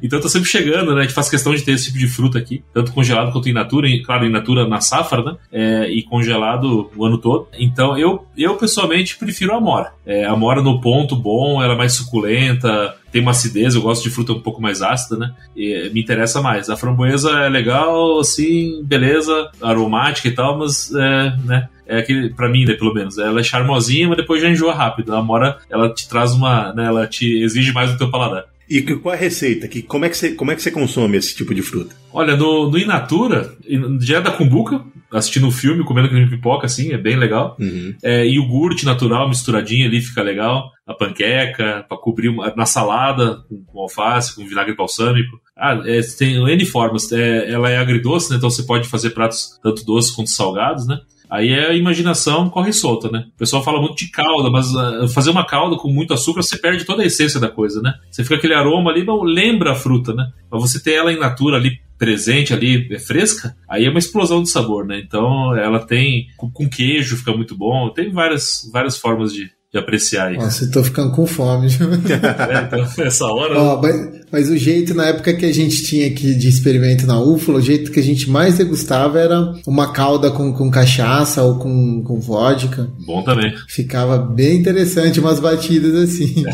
então tô sempre chegando, né? A gente faz questão de ter esse tipo de fruta aqui, tanto congelado quanto in natura. Claro, in natura na safra, né? É, e congelado o ano todo. Então eu, eu pessoalmente prefiro a amora. É, a amora no ponto bom, ela é mais suculenta, tem uma acidez, eu gosto de fruta um pouco mais ácida, né? E, me interessa mais. A framboesa é legal, assim, beleza, aromática e tal, mas é, né? É aquele, pra mim, né, pelo menos. Ela é charmosinha, mas depois já enjoa rápido. A amora, ela te traz uma. Né, ela te exige mais do teu paladar. E que- qual é a receita? Que, como, é que você, como é que você consome esse tipo de fruta? Olha, no, no Inatura, já é da Cumbuca, assistindo um filme, comendo aquele pipoca, assim, é bem legal. Uhum. É, iogurte natural misturadinho ali fica legal. A panqueca, pra cobrir uma- na salada, com, com alface, com vinagre balsâmico. Ah, é, tem N formas. É, ela é agridoce, né? Então você pode fazer pratos tanto doces quanto salgados, né? Aí é a imaginação corre solta, né? O pessoal fala muito de calda, mas ah, fazer uma calda com muito açúcar, você perde toda a essência da coisa, né? Você fica aquele aroma ali, mas lembra a fruta, né? Mas você ter ela em natura ali presente ali, é fresca, aí é uma explosão de sabor, né? Então ela tem com, queijo fica muito bom, tem várias, várias formas de, de apreciar aí. Nossa, eu tô ficando com fome. É, então, essa hora. Ó, mas, mas o jeito, na época que a gente tinha aqui de experimento na UFOLA, o jeito que a gente mais degustava era uma calda com, com cachaça ou com, com vodka. Bom também. Ficava bem interessante umas batidas assim.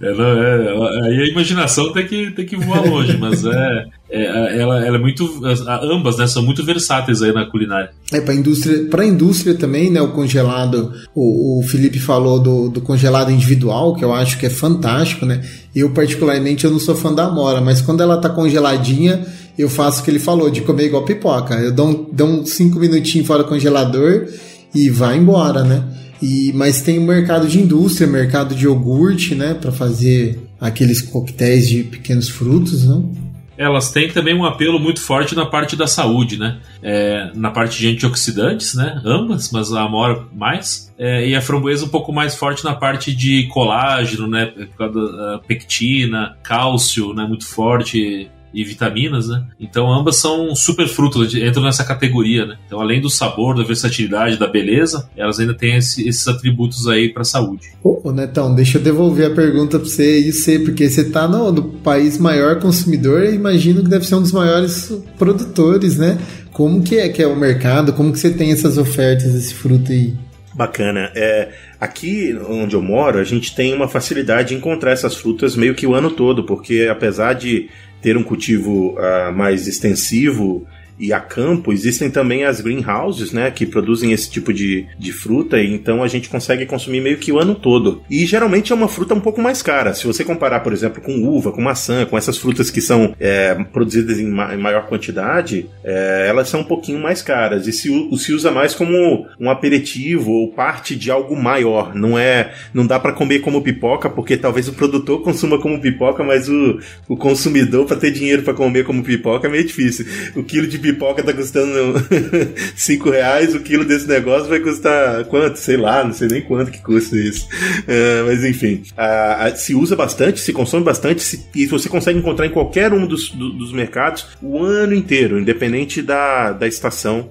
É, não, é, aí a imaginação tem que, tem que voar longe, mas é, é, ela, ela é muito. Ambas, né? São muito versáteis aí na culinária. É, pra indústria, pra indústria também, né? O congelado, o, o Felipe falou do, do congelado individual, que eu acho que é fantástico, né? Eu, particularmente, eu não sou fã da amora, mas quando ela tá congeladinha, eu faço o que ele falou, de comer igual pipoca. Eu dou, um, dou uns 5 minutinhos fora do congelador e vai embora, né? E, mas tem o mercado de indústria, mercado de iogurte, né? Pra fazer aqueles coquetéis de pequenos frutos, né? Elas têm também um apelo muito forte na parte da saúde, né? É, na parte de antioxidantes, né? Ambas, mas a amora mais. É, e a framboesa um pouco mais forte na parte de colágeno, né? Por causa da pectina, cálcio, né? Muito forte. E vitaminas, né? Então ambas são super frutos, entram nessa categoria, né? Então, além do sabor, da versatilidade, da beleza, elas ainda têm esse- esses atributos aí para saúde. Ô, ô, Netão, deixa eu devolver a pergunta pra você e você, porque você tá no, no país maior consumidor imagino que deve ser um dos maiores produtores, né? Como que é que é o mercado? Como que você tem essas ofertas desse fruto aí? Bacana. É, aqui onde eu moro, a gente tem uma facilidade de encontrar essas frutas meio que o ano todo, porque apesar de ter um cultivo ah, mais extensivo e a campo, existem também as greenhouses, né, que produzem esse tipo de, de fruta, e então a gente consegue consumir meio que o ano todo. E geralmente é uma fruta um pouco mais cara. Se você comparar, por exemplo, com uva, com maçã, com essas frutas que são é, produzidas em, ma- em maior quantidade, é, elas são um pouquinho mais caras. E se, se usa mais como um aperitivo ou parte de algo maior. Não é, não dá para comer como pipoca, porque talvez o produtor consuma como pipoca, mas o, o consumidor, para ter dinheiro para comer como pipoca, é meio difícil. O quilo de pipoca tá custando 5 reais, o quilo desse negócio vai custar quanto? Sei lá, não sei nem quanto que custa isso. É, mas enfim, a- a- se usa bastante, se consome bastante, se- e você consegue encontrar em qualquer um dos, do- dos mercados o ano inteiro, independente da, da estação,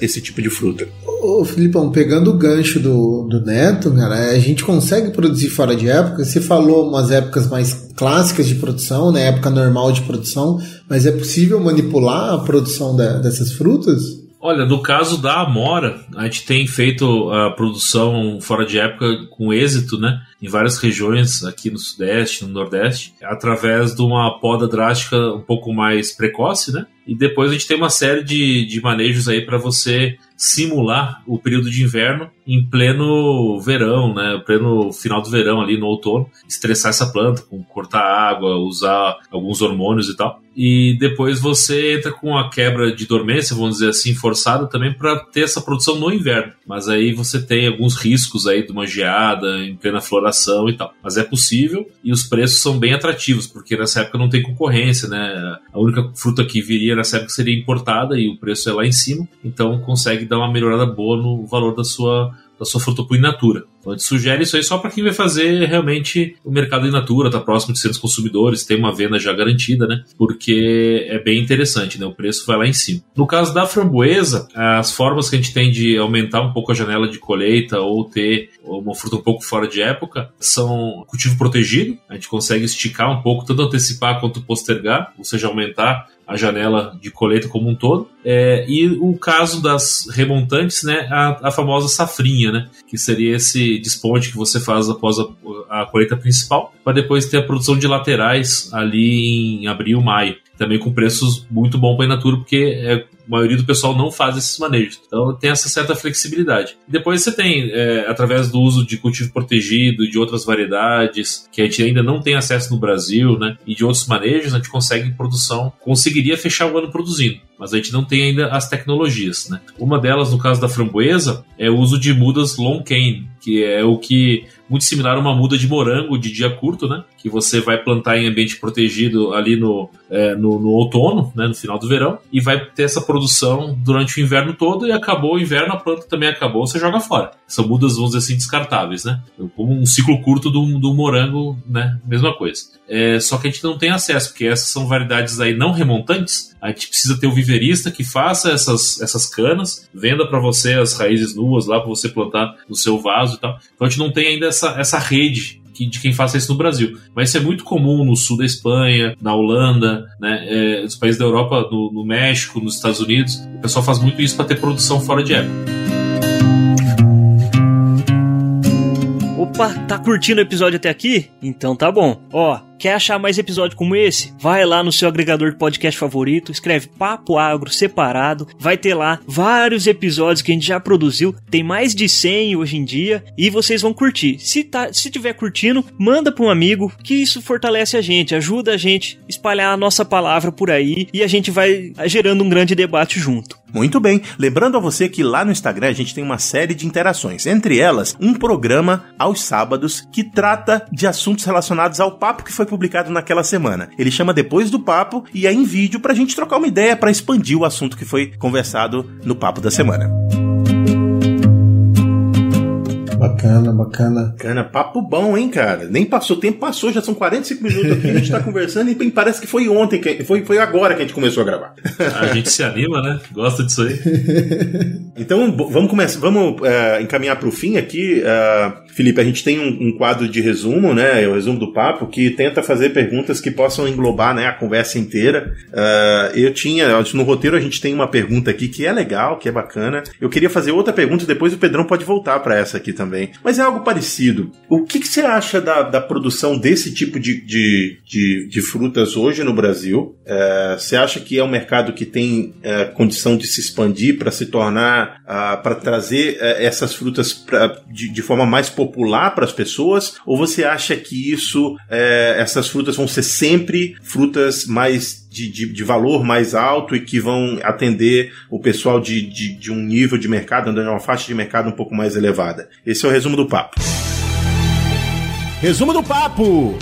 esse tipo de fruta. Ô, Filipão, pegando o gancho do, do Neto, cara, a gente consegue produzir fora de época? Você falou umas épocas mais clássicas de produção, né? Época normal de produção, mas é possível manipular a produção da- dessas frutas? Olha, no caso da Amora, a gente tem feito a produção fora de época com êxito, né? Em várias regiões aqui no Sudeste, no Nordeste, através de uma poda drástica um pouco mais precoce, né? E depois a gente tem uma série de, de manejos aí para você simular o período de inverno em pleno verão, né? Pleno final do verão ali no outono, estressar essa planta com cortar água, usar alguns hormônios e tal. E depois você entra com a quebra de dormência, vamos dizer assim, forçada também para ter essa produção no inverno. Mas aí você tem alguns riscos aí de uma geada em plena floração e tal. Mas é possível e os preços são bem atrativos, porque nessa época não tem concorrência, né? A única fruta que viria nessa época seria importada e o preço é lá em cima, então consegue dar uma melhorada boa no valor da sua da sua fruta natura. Então a gente sugere isso aí só para quem vai fazer realmente o mercado in natura, tá próximo de ser dos consumidores, tem uma venda já garantida, né? Porque é bem interessante, né? O preço vai lá em cima. No caso da framboesa, as formas que a gente tem de aumentar um pouco a janela de colheita ou ter uma fruta um pouco fora de época são cultivo protegido. A gente consegue esticar um pouco, tanto antecipar quanto postergar, ou seja, aumentar a janela de colheita como um todo. É, e o caso das remontantes, né, a, a, famosa safrinha, né, que seria esse desponte que você faz após a, a colheita principal, para depois ter a produção de laterais ali em abril, maio também com preços muito bons para a Inatura, porque é, a maioria do pessoal não faz esses manejos. Então tem essa certa flexibilidade. Depois você tem, é, através do uso de cultivo protegido, de outras variedades, que a gente ainda não tem acesso no Brasil, né? E de outros manejos, a gente consegue produção, conseguiria fechar o ano produzindo mas a gente não tem ainda as tecnologias, né? Uma delas, no caso da framboesa, é o uso de mudas long cane, que é o que muito similar a uma muda de morango de dia curto, né? Que você vai plantar em ambiente protegido ali no, é, no, no, outono, né? No final do verão, e vai ter essa produção durante o inverno todo, e acabou o inverno, a planta também acabou, você joga fora. São mudas, vamos dizer assim, descartáveis, né? Como um ciclo curto do, do morango, né? Mesma coisa. É, só que a gente não tem acesso, porque essas são variedades aí não remontantes, a gente precisa ter o viverista que faça essas, essas canas, venda para você as raízes nuas lá para você plantar no seu vaso e tal. Então a gente não tem ainda essa, essa rede de quem faça isso no Brasil. Mas isso é muito comum no sul da Espanha, na Holanda, né, é, nos países da Europa, no, no México, nos Estados Unidos. O pessoal faz muito isso para ter produção fora de época. Opa, tá curtindo o episódio até aqui? Então tá bom. Ó, Quer achar mais episódio como esse? Vai lá no seu agregador de podcast favorito, escreve Papo Agro separado, vai ter lá vários episódios que a gente já produziu, tem mais de 100 hoje em dia e vocês vão curtir. Se tá, se tiver curtindo, manda para um amigo, que isso fortalece a gente, ajuda a gente a espalhar a nossa palavra por aí e a gente vai gerando um grande debate junto. Muito bem. Lembrando a você que lá no Instagram a gente tem uma série de interações. Entre elas, um programa aos sábados que trata de assuntos relacionados ao papo que foi publicado naquela semana. Ele chama Depois do Papo e é em vídeo pra gente trocar uma ideia para expandir o assunto que foi conversado no papo da semana. Bacana, bacana. Bacana, papo bom, hein, cara? Nem passou, tempo passou, já são 45 minutos aqui, a gente tá conversando e parece que foi ontem, que, foi, foi agora que a gente começou a gravar. A gente se anima, né? Gosta disso aí. então, vamos começar, vamos uh, encaminhar pro fim aqui. Uh, Felipe, a gente tem um, um, quadro de resumo, né? O resumo do papo, que tenta fazer perguntas que possam englobar né, a conversa inteira. Uh, eu tinha, no roteiro a gente tem uma pergunta aqui que é legal, que é bacana. Eu queria fazer outra pergunta e depois o Pedrão pode voltar para essa aqui também. Mas é algo parecido. O que, que você acha da, da produção desse tipo de, de, de, de frutas hoje no Brasil? É, você acha que é um mercado que tem é, condição de se expandir para se tornar, ah, para trazer é, essas frutas pra, de, de forma mais popular para as pessoas? Ou você acha que isso, é, essas frutas vão ser sempre frutas mais de, de, de, valor mais alto e que vão atender o pessoal de, de, de um nível de mercado, andando uma faixa de mercado um pouco mais elevada. Esse é o resumo do papo. Resumo do papo!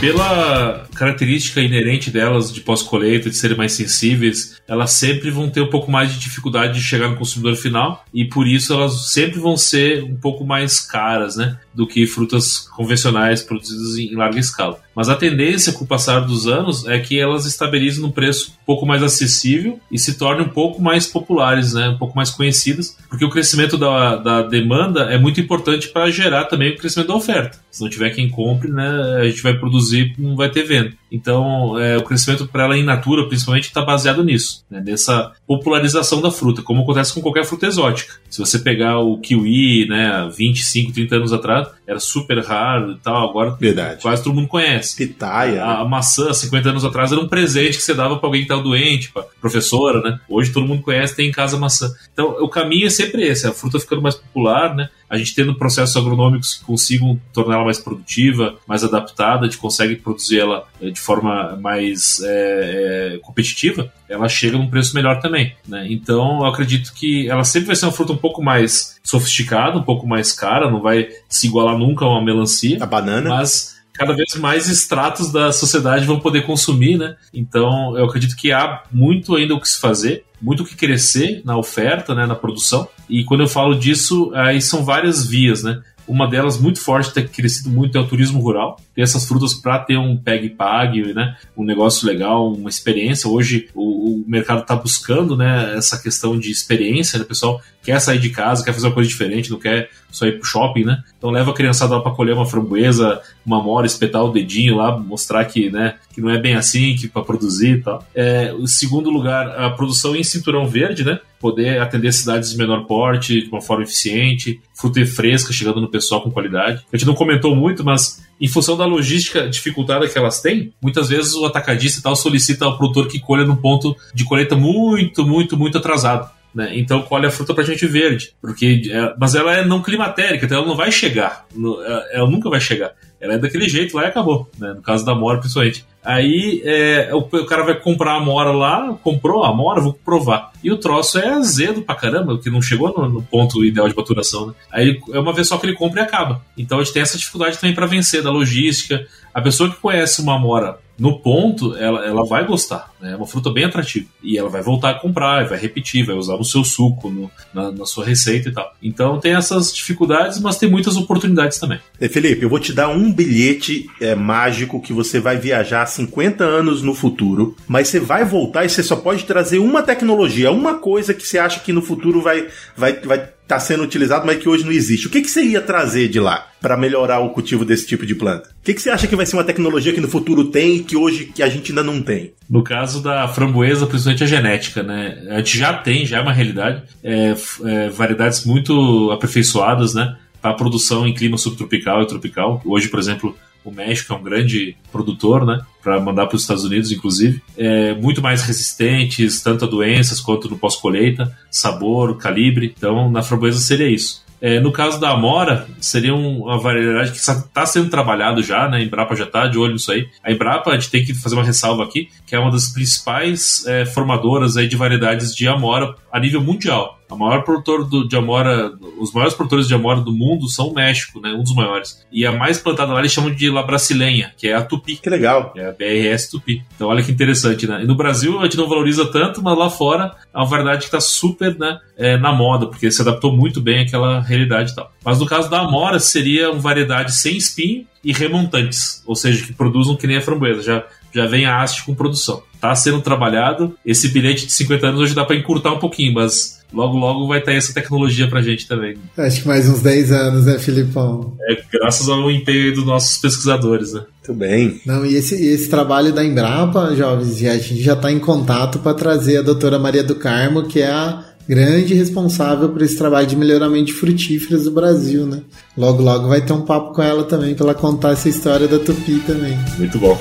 Pela característica inerente delas de pós-colheita, de serem mais sensíveis, elas sempre vão ter um pouco mais de dificuldade de chegar no consumidor final e por isso elas sempre vão ser um pouco mais caras, né? Do que frutas convencionais produzidas em larga escala. Mas a tendência com o passar dos anos é que elas estabilizem num preço um pouco mais acessível e se tornem um pouco mais populares, né? um pouco mais conhecidas, porque o crescimento da, da demanda é muito importante para gerar também o crescimento da oferta. Se não tiver quem compre, né, a gente vai produzir, não vai ter venda. Então, é, o crescimento para ela em natura, principalmente, está baseado nisso, né? nessa popularização da fruta, como acontece com qualquer fruta exótica. Se você pegar o kiwi, né, 25, 30 anos atrás, era super raro e tal, agora Verdade. quase todo mundo conhece. Pitaia. A, a maçã, 50 anos atrás, era um presente que você dava para alguém que estava doente, para professora, né? Hoje todo mundo conhece, tem em casa maçã. Então, o caminho é sempre esse, a fruta ficando mais popular, né? A gente tendo processos agronômicos que consigam torná-la mais produtiva, mais adaptada, a gente consegue produzir ela eh, de forma mais é, é, competitiva, ela chega num preço melhor também, né? Então, eu acredito que ela sempre vai ser uma fruta um pouco mais sofisticada, um pouco mais cara, não vai se igualar nunca a uma melancia. A banana. Mas cada vez mais estratos da sociedade vão poder consumir, né? Então, eu acredito que há muito ainda o que se fazer, muito o que crescer na oferta, né, na produção. E quando eu falo disso, aí são várias vias, né? Uma delas muito forte, tem crescido muito, é o turismo rural. Essas frutas para ter um peg-pag, né? Um negócio legal, uma experiência. Hoje o, o mercado está buscando, né? Essa questão de experiência, né? O pessoal quer sair de casa, quer fazer uma coisa diferente, não quer só ir pro shopping, né? Então leva a criançada lá para colher uma framboesa, uma mora, espetar o dedinho lá, mostrar que, né, que não é bem assim, que para produzir e tal. É, o segundo lugar, a produção em cinturão verde, né? Poder atender cidades de menor porte de uma forma eficiente, fruta fresca chegando no pessoal com qualidade. A gente não comentou muito, mas em função da logística dificultada que elas têm, muitas vezes o atacadista e tal solicita ao produtor que colha num ponto de colheita muito, muito, muito atrasado. Né? Então colhe a fruta pra gente verde, porque é, mas ela é não climatérica, então ela não vai chegar, ela, ela, nunca vai chegar. Ela é daquele jeito lá e acabou, né? no caso da mora principalmente. Aí é, o, o, cara vai comprar a mora lá, comprou a mora, vou provar. E o troço é azedo pra caramba, que não chegou no, no, ponto ideal de maturação. Né? Aí é uma vez só que ele compra e acaba. Então a gente tem essa dificuldade também para vencer da logística. A pessoa que conhece uma mora no ponto, ela, ela vai gostar. Né? É uma fruta bem atrativa. E ela vai voltar a comprar, vai repetir, vai usar no seu suco, no, na, na, sua receita e tal. Então tem essas dificuldades, mas tem muitas oportunidades também. E Felipe, eu vou te dar um bilhete é, mágico que você vai viajar 50 anos no futuro, mas você vai voltar e você só pode trazer uma tecnologia, uma coisa que você acha que no futuro vai vai vai está sendo utilizado, mas que hoje não existe. O que, que você ia trazer de lá para melhorar o cultivo desse tipo de planta? O que, que você acha que vai ser uma tecnologia que no futuro tem e que hoje que a gente ainda não tem? No caso da framboesa, principalmente a genética, né? A gente já tem, já é uma realidade, é, é, variedades muito aperfeiçoadas, né? Para produção em clima subtropical e tropical. Hoje, por exemplo, o México é um grande produtor, né? Para mandar para os Estados Unidos, inclusive. É, muito mais resistentes, tanto a doenças quanto no pós-colheita, sabor, calibre. Então, na framboesa seria isso. É, no caso da Amora, seria uma variedade que está sendo trabalhado já, né? A Embrapa já está de olho nisso aí. A Embrapa, a gente tem que fazer uma ressalva aqui, que é uma das principais é, formadoras aí de variedades de Amora a nível mundial. A maior produtor do, de amora, os maiores produtores de amora do mundo são o México, né? Um dos maiores. E a mais plantada lá eles chamam de La Brasileña, que é a Tupi. Que legal. É a BRS Tupi. Então olha que interessante, né? E no Brasil a gente não valoriza tanto, mas lá fora é uma variedade que está super né, é, na moda, porque se adaptou muito bem àquela realidade e tal. Mas no caso da amora seria uma variedade sem espinho e remontantes, ou seja, que produzam que nem a framboesa. Já já vem a haste com produção. Tá sendo trabalhado. Esse bilhete de 50 anos hoje dá para encurtar um pouquinho, mas logo logo vai ter essa tecnologia pra gente também. Acho que mais uns 10 anos, né, Filipão? É graças ao empenho dos nossos pesquisadores, né? Muito bem. Não, e esse, esse trabalho da Embrapa, jovens, a gente já está em contato para trazer a doutora Maria do Carmo, que é a grande responsável por esse trabalho de melhoramento de frutíferas do Brasil, né? Logo, logo vai ter um papo com ela também para ela contar essa história da Tupi também. Muito bom.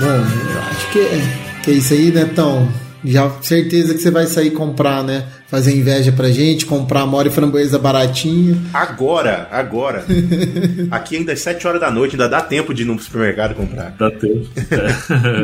Bom, acho que é, que é isso aí, né, Tom? Já certeza que você vai sair comprar, né? Fazer inveja pra gente, comprar mora e framboesa baratinho. Agora, agora. Aqui ainda é 7 horas da noite, ainda dá tempo de ir no supermercado comprar. Dá tempo.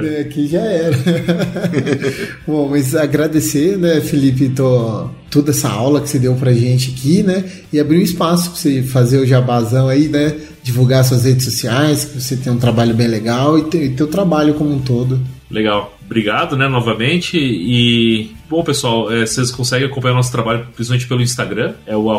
É. Aqui já era. Bom, mas agradecer, né, Felipe, tô, toda essa aula que você deu pra gente aqui, né? E abrir um espaço pra você fazer o jabazão aí, né? Divulgar suas redes sociais, que você tem um trabalho bem legal e, e teu trabalho como um todo. Legal. Obrigado, né, novamente. E, bom, pessoal, é, vocês conseguem acompanhar nosso trabalho principalmente pelo Instagram, é o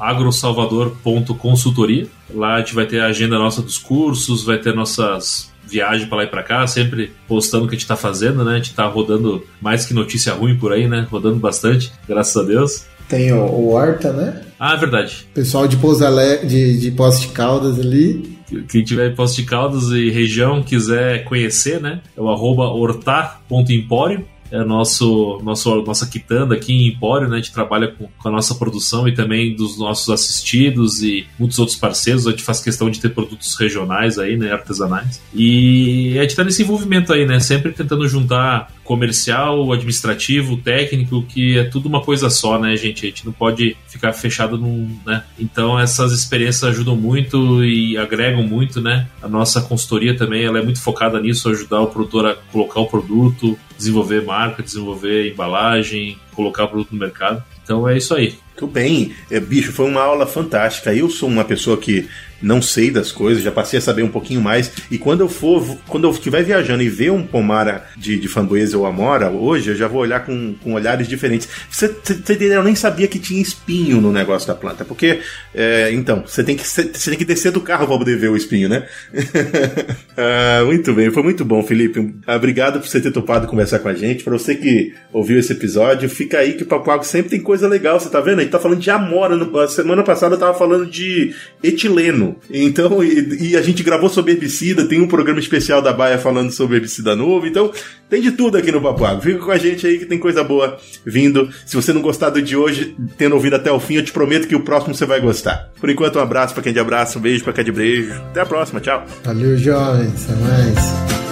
agrosalvador.consultoria. Lá a gente vai ter a agenda nossa dos cursos, vai ter nossas viagens para lá e para cá, sempre postando o que a gente está fazendo, né? A gente está rodando mais que notícia ruim por aí, né? Rodando bastante, graças a Deus. Tem o, o Horta, né? Ah, é verdade. Pessoal de Pouso de, de de Caldas ali. Quem tiver em de Caldas e região quiser conhecer, né? É o arroba hortar.empório é nosso, nosso nossa quitanda aqui em Empório, né? A gente trabalha com, com, a nossa produção e também dos nossos assistidos e muitos outros parceiros. A gente faz questão de ter produtos regionais aí, né? Artesanais. E a gente tá nesse envolvimento aí, né? Sempre tentando juntar comercial, administrativo, técnico, que é tudo uma coisa só, né, gente? A gente não pode ficar fechado num, né? Então essas experiências ajudam muito e agregam muito, né? A nossa consultoria também, ela é muito focada nisso, ajudar o produtor a colocar o produto, desenvolver marca, desenvolver embalagem, colocar o produto no mercado. Então é isso aí. Muito bem. É, bicho, foi uma aula fantástica. Eu sou uma pessoa que não sei das coisas, já passei a saber um pouquinho mais. E quando eu for, quando eu estiver viajando e ver um pomara de, de framboesa ou amora hoje, eu já vou olhar com, com olhares diferentes. Você, você eu nem sabia que tinha espinho no negócio da planta, porque é, então você tem que você tem que descer do carro para poder ver o espinho, né? ah, muito bem, foi muito bom, Felipe. Obrigado por você ter topado conversar com a gente. Para você que ouviu esse episódio, fica aí que o Papo sempre tem coisa legal. Você tá vendo? Gente tá falando de amora. A semana passada eu tava falando de etileno. Então, e, e, a gente gravou sobre herbicida, tem um programa especial da Baia falando sobre herbicida novo. Então, tem de tudo aqui no Papo. Fica com a gente aí que tem coisa boa vindo. Se você não gostar do de hoje, tendo ouvido até o fim, eu te prometo que o próximo você vai gostar. Por enquanto, um abraço para quem de abraço, um beijo para quem de beijo. Até a próxima, tchau. Valeu, jovens. Até mais.